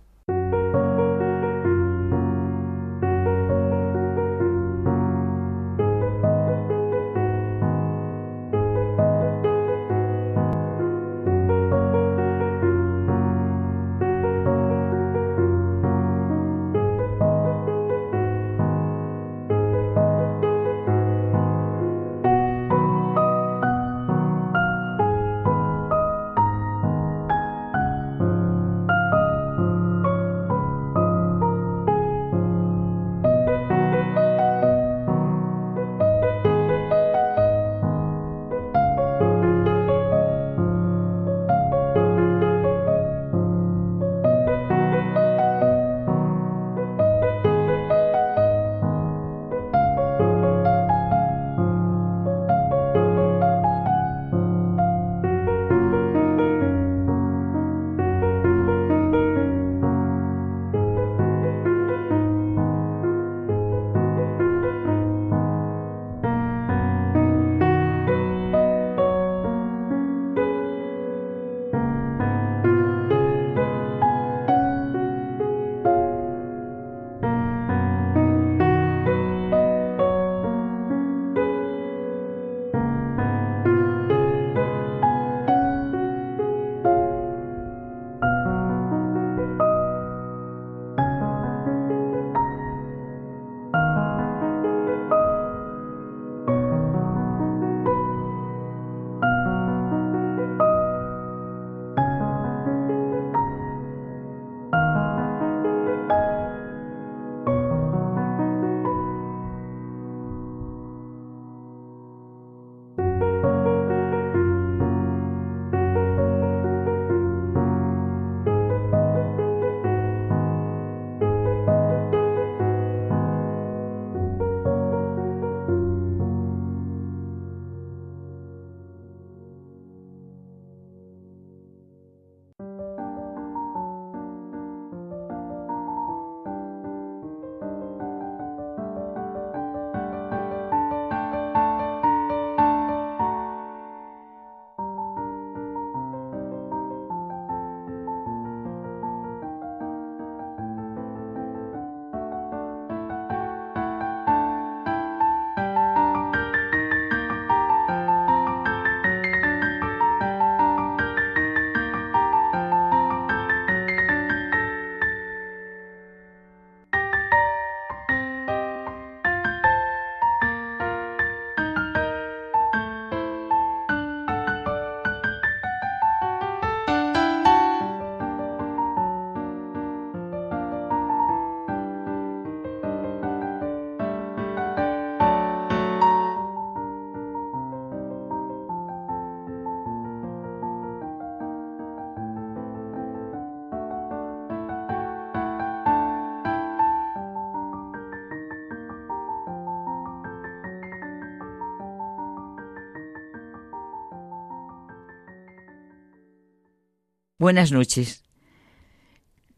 F: Buenas noches,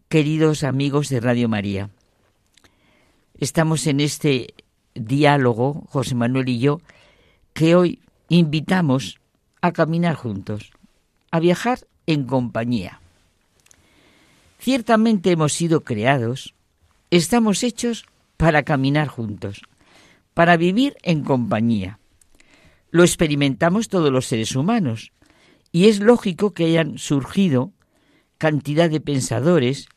F: queridos amigos de Radio María. Estamos en este diálogo, José Manuel y yo, que hoy invitamos a caminar juntos, a viajar en compañía. Ciertamente hemos sido creados, estamos hechos para caminar juntos, para vivir en compañía. Lo experimentamos todos los seres humanos, y es lógico que hayan surgido cantidad de pensadores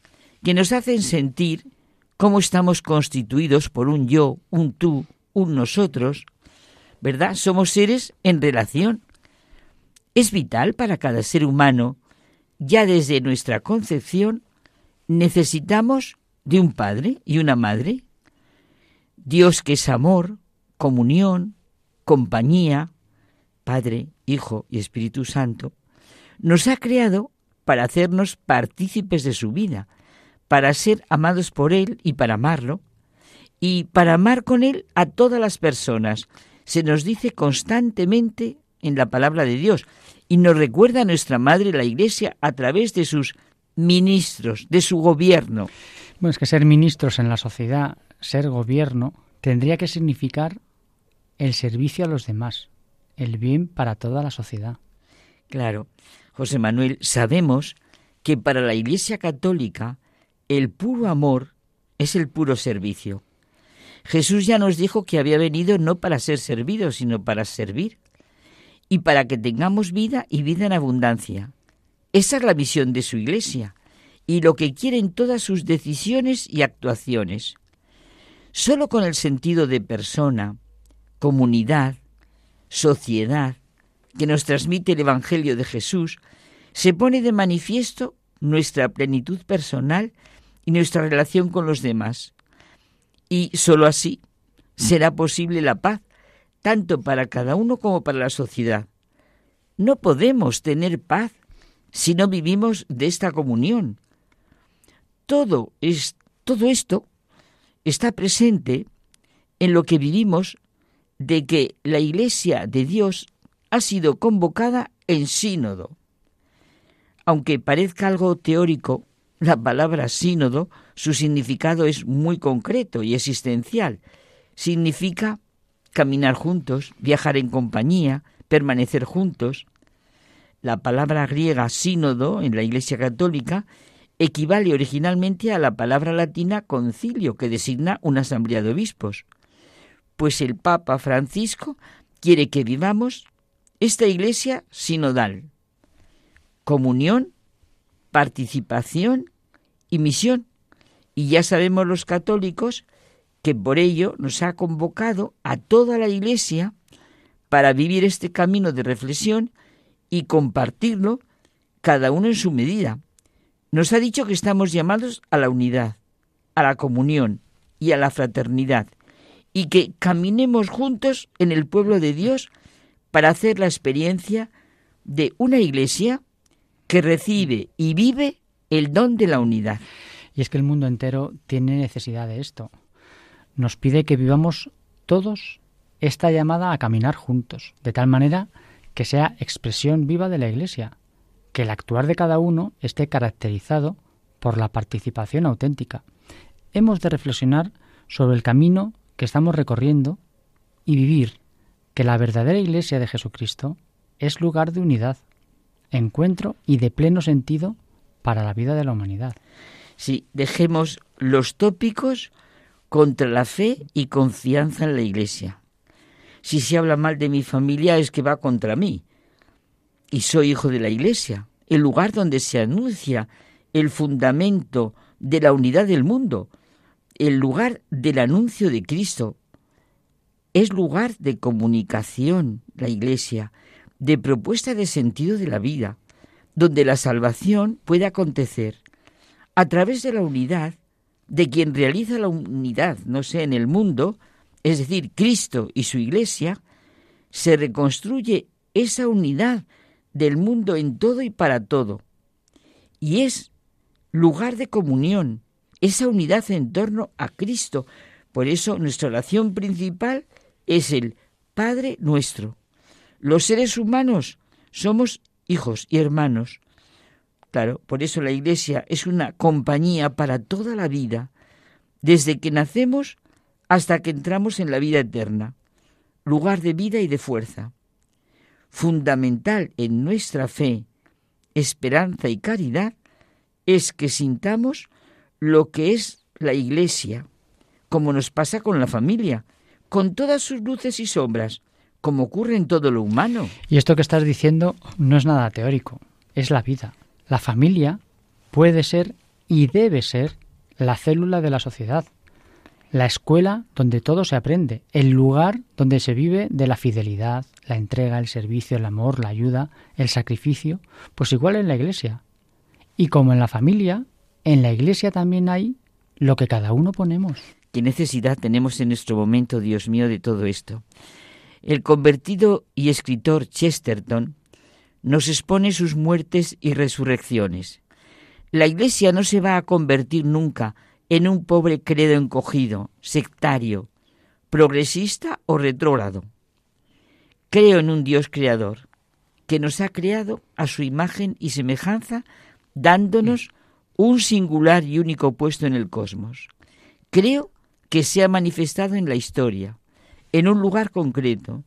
F: que nos hacen sentir cómo estamos constituidos por un yo, un tú, un nosotros, ¿verdad? Somos seres en relación. Es vital para cada ser humano, ya desde nuestra concepción, necesitamos de un padre y una madre. Dios que es amor, comunión, compañía, Padre, Hijo y Espíritu Santo, nos ha creado para hacernos partícipes de su vida, para ser amados por Él y para amarlo, y para amar con Él a todas las personas. Se nos dice constantemente en la palabra de Dios, y nos recuerda nuestra Madre la Iglesia a través de sus ministros, de su gobierno.
G: Bueno, es que ser ministros en la sociedad, ser gobierno, tendría que significar el servicio a los demás, el bien para toda la sociedad.
F: Claro, José Manuel, sabemos que para la Iglesia Católica el puro amor es el puro servicio. Jesús ya nos dijo que había venido no para ser servido, sino para servir, y para que tengamos vida y vida en abundancia. Esa es la visión de su Iglesia, y lo que quieren todas sus decisiones y actuaciones. Solo con el sentido de persona, comunidad, sociedad, que nos transmite el Evangelio de Jesús, se pone de manifiesto nuestra plenitud personal y nuestra relación con los demás. Y sólo así será posible la paz, tanto para cada uno como para la sociedad. No podemos tener paz si no vivimos de esta comunión. Todo, es, todo esto está presente en lo que vivimos de que la Iglesia de Dios ha sido convocada en sínodo. Aunque parezca algo teórico, la palabra sínodo, su significado es muy concreto y existencial. Significa caminar juntos, viajar en compañía, permanecer juntos. La palabra griega sínodo en la Iglesia Católica equivale originalmente a la palabra latina concilio, que designa una asamblea de obispos. Pues el Papa Francisco quiere que vivamos esta Iglesia sinodal. Comunión, participación y misión. Y ya sabemos los católicos que por ello nos ha convocado a toda la Iglesia para vivir este camino de reflexión y compartirlo cada uno en su medida. Nos ha dicho que estamos llamados a la unidad, a la comunión y a la fraternidad, y que caminemos juntos en el pueblo de Dios para hacer la experiencia de una iglesia que recibe y vive el don de la unidad.
G: Y es que el mundo entero tiene necesidad de esto. Nos pide que vivamos todos esta llamada a caminar juntos, de tal manera que sea expresión viva de la Iglesia, que el actuar de cada uno esté caracterizado por la participación auténtica. Hemos de reflexionar sobre el camino que estamos recorriendo y vivir que la verdadera Iglesia de Jesucristo es lugar de unidad, encuentro y de pleno sentido para la vida de la humanidad.
F: Sí, dejemos los tópicos contra la fe y confianza en la Iglesia. Si se habla mal de mi familia es que va contra mí. Y soy hijo de la Iglesia, el lugar donde se anuncia el fundamento de la unidad del mundo, el lugar del anuncio de Cristo. Es lugar de comunicación, la Iglesia, de propuesta de sentido de la vida, donde la salvación puede acontecer a través de la unidad de quien realiza la unidad, no sé, en el mundo, es decir, Cristo y su Iglesia, se reconstruye esa unidad del mundo en todo y para todo. Y es lugar de comunión, esa unidad en torno a Cristo. Por eso nuestra oración principal es el Padre nuestro. Los seres humanos somos hijos y hermanos. Claro, por eso la Iglesia es una compañía para toda la vida, desde que nacemos hasta que entramos en la vida eterna, lugar de vida y de fuerza. Fundamental en nuestra fe, esperanza y caridad es que sintamos lo que es la Iglesia, como nos pasa con la familia, con todas sus luces y sombras, como ocurre en todo lo humano.
G: Y esto que estás diciendo no es nada teórico, es la vida. La familia puede ser y debe ser la célula de la sociedad, la escuela donde todo se aprende, el lugar donde se vive de la fidelidad, la entrega, el servicio, el amor, la ayuda, el sacrificio, pues igual en la iglesia. Y como en la familia, en la iglesia también hay lo que cada uno ponemos.
F: ¿Qué necesidad tenemos en nuestro momento, Dios mío, de todo esto? El convertido y escritor Chesterton nos expone sus muertes y resurrecciones. La Iglesia no se va a convertir nunca en un pobre credo encogido, sectario, progresista o retrógrado. Creo en un Dios creador, que nos ha creado a su imagen y semejanza, dándonos un singular y único puesto en el cosmos. Creo que se ha manifestado en la historia, en un lugar concreto,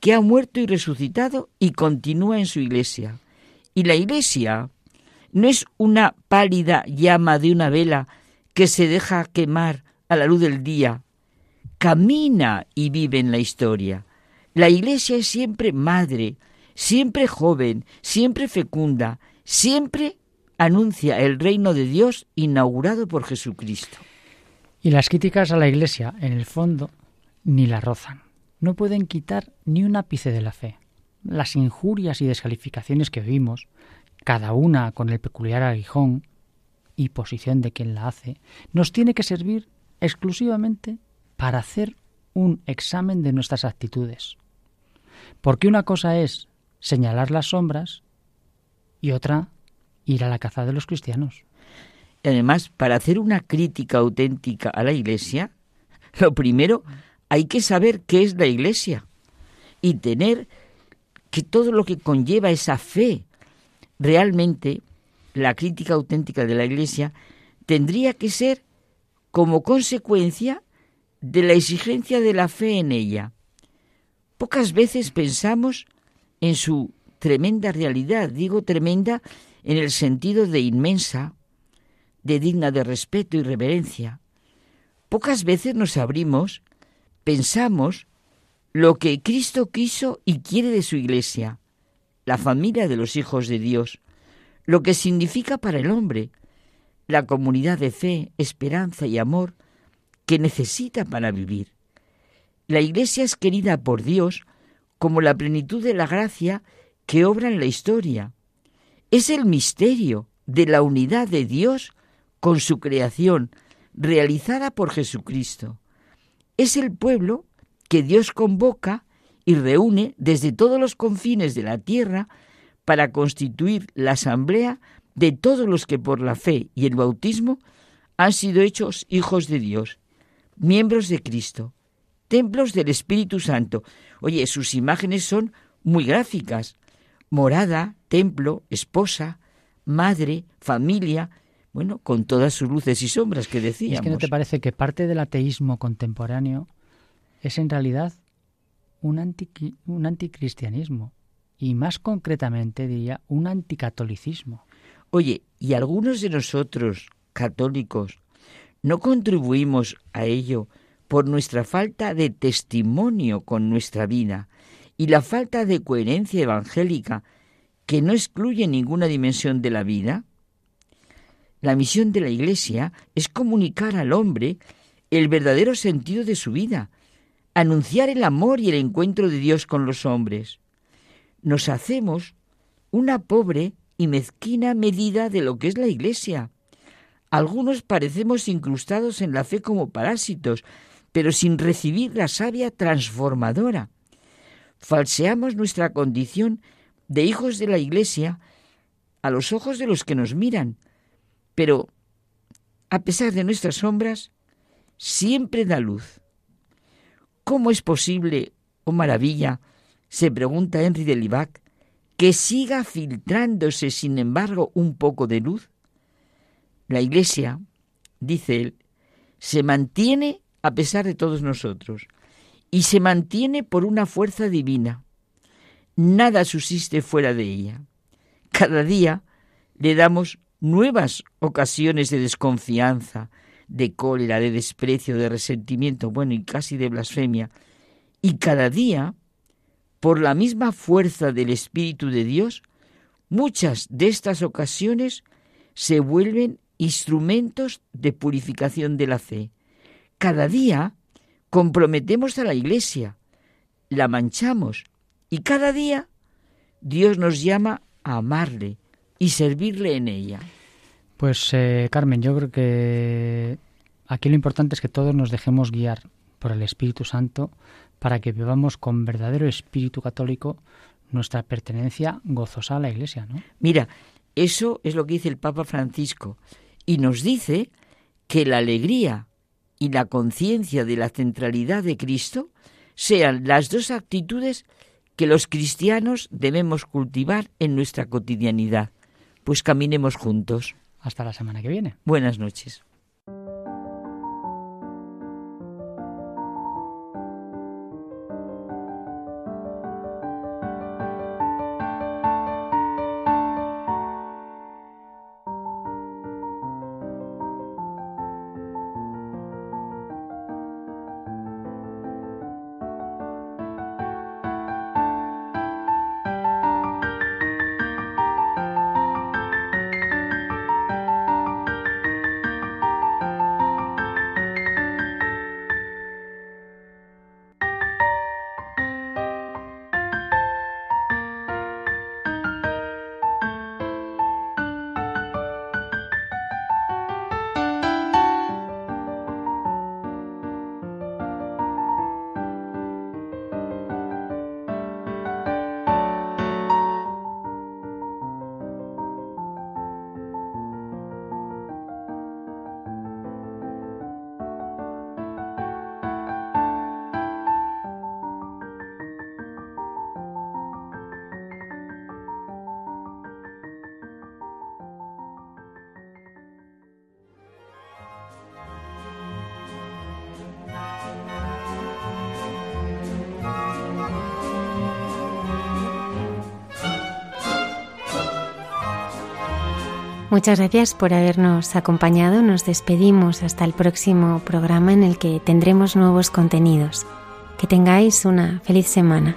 F: que ha muerto y resucitado y continúa en su iglesia. Y la iglesia no es una pálida llama de una vela que se deja quemar a la luz del día. Camina y vive en la historia. La iglesia es siempre madre, siempre joven, siempre fecunda, siempre anuncia el reino de Dios inaugurado por Jesucristo.
G: Y las críticas a la iglesia, en el fondo, ni la rozan no pueden quitar ni un ápice de la fe. Las injurias y descalificaciones que vimos, cada una con el peculiar aguijón y posición de quien la hace, nos tiene que servir exclusivamente para hacer un examen de nuestras actitudes. Porque una cosa es señalar las sombras y otra ir a la caza de los cristianos.
F: Además, para hacer una crítica auténtica a la Iglesia, lo primero hay que saber qué es la Iglesia y tener que todo lo que conlleva esa fe. Realmente, la crítica auténtica de la Iglesia tendría que ser como consecuencia de la exigencia de la fe en ella. Pocas veces pensamos en su tremenda realidad, digo tremenda en el sentido de inmensa, de digna de respeto y reverencia. Pocas veces nos abrimos pensamos lo que Cristo quiso y quiere de su iglesia, la familia de los hijos de Dios, lo que significa para el hombre, la comunidad de fe, esperanza y amor que necesita para vivir. La iglesia es querida por Dios como la plenitud de la gracia que obra en la historia. Es el misterio de la unidad de Dios con su creación, realizada por Jesucristo es el pueblo que Dios convoca y reúne desde todos los confines de la tierra para constituir la asamblea de todos los que por la fe y el bautismo han sido hechos hijos de Dios, miembros de Cristo, templos del Espíritu Santo. Oye, sus imágenes son muy gráficas. Morada, templo, esposa, madre, familia, bueno, con todas sus luces y sombras que decíamos.
G: ¿Es que no te parece que parte del ateísmo contemporáneo es en realidad un, un anticristianismo? Y más concretamente diría un anticatolicismo.
F: Oye, ¿y algunos de nosotros, católicos, no contribuimos a ello por nuestra falta de testimonio con nuestra vida y la falta de coherencia evangélica que no excluye ninguna dimensión de la vida? La misión de la Iglesia es comunicar al hombre el verdadero sentido de su vida, anunciar el amor y el encuentro de Dios con los hombres. Nos hacemos una pobre y mezquina medida de lo que es la Iglesia. Algunos parecemos incrustados en la fe como parásitos, pero sin recibir la savia transformadora. Falseamos nuestra condición de hijos de la Iglesia a los ojos de los que nos miran, pero a pesar de nuestras sombras, siempre da luz. ¿Cómo es posible, oh maravilla, se pregunta Henry de Libac, que siga filtrándose, sin embargo, un poco de luz? La Iglesia, dice él, se mantiene a pesar de todos nosotros y se mantiene por una fuerza divina. Nada subsiste fuera de ella. Cada día le damos nuevas ocasiones de desconfianza, de cólera, de desprecio, de resentimiento, bueno, y casi de blasfemia. Y cada día, por la misma fuerza del Espíritu de Dios, muchas de estas ocasiones se vuelven instrumentos de purificación de la fe. Cada día comprometemos a la Iglesia, la manchamos y cada día Dios nos llama a amarle y servirle en ella.
G: Pues eh, Carmen, yo creo que aquí lo importante es que todos nos dejemos guiar por el Espíritu Santo para que vivamos con verdadero espíritu católico nuestra pertenencia gozosa a la Iglesia, ¿no?
F: Mira, eso es lo que dice el Papa Francisco y nos dice que la alegría y la conciencia de la centralidad de Cristo sean las dos actitudes que los cristianos debemos cultivar en nuestra cotidianidad. Pues caminemos juntos.
G: Hasta la semana que viene.
F: Buenas noches.
A: Muchas gracias por habernos acompañado. Nos despedimos hasta el próximo programa en el que tendremos nuevos contenidos. Que tengáis una feliz semana.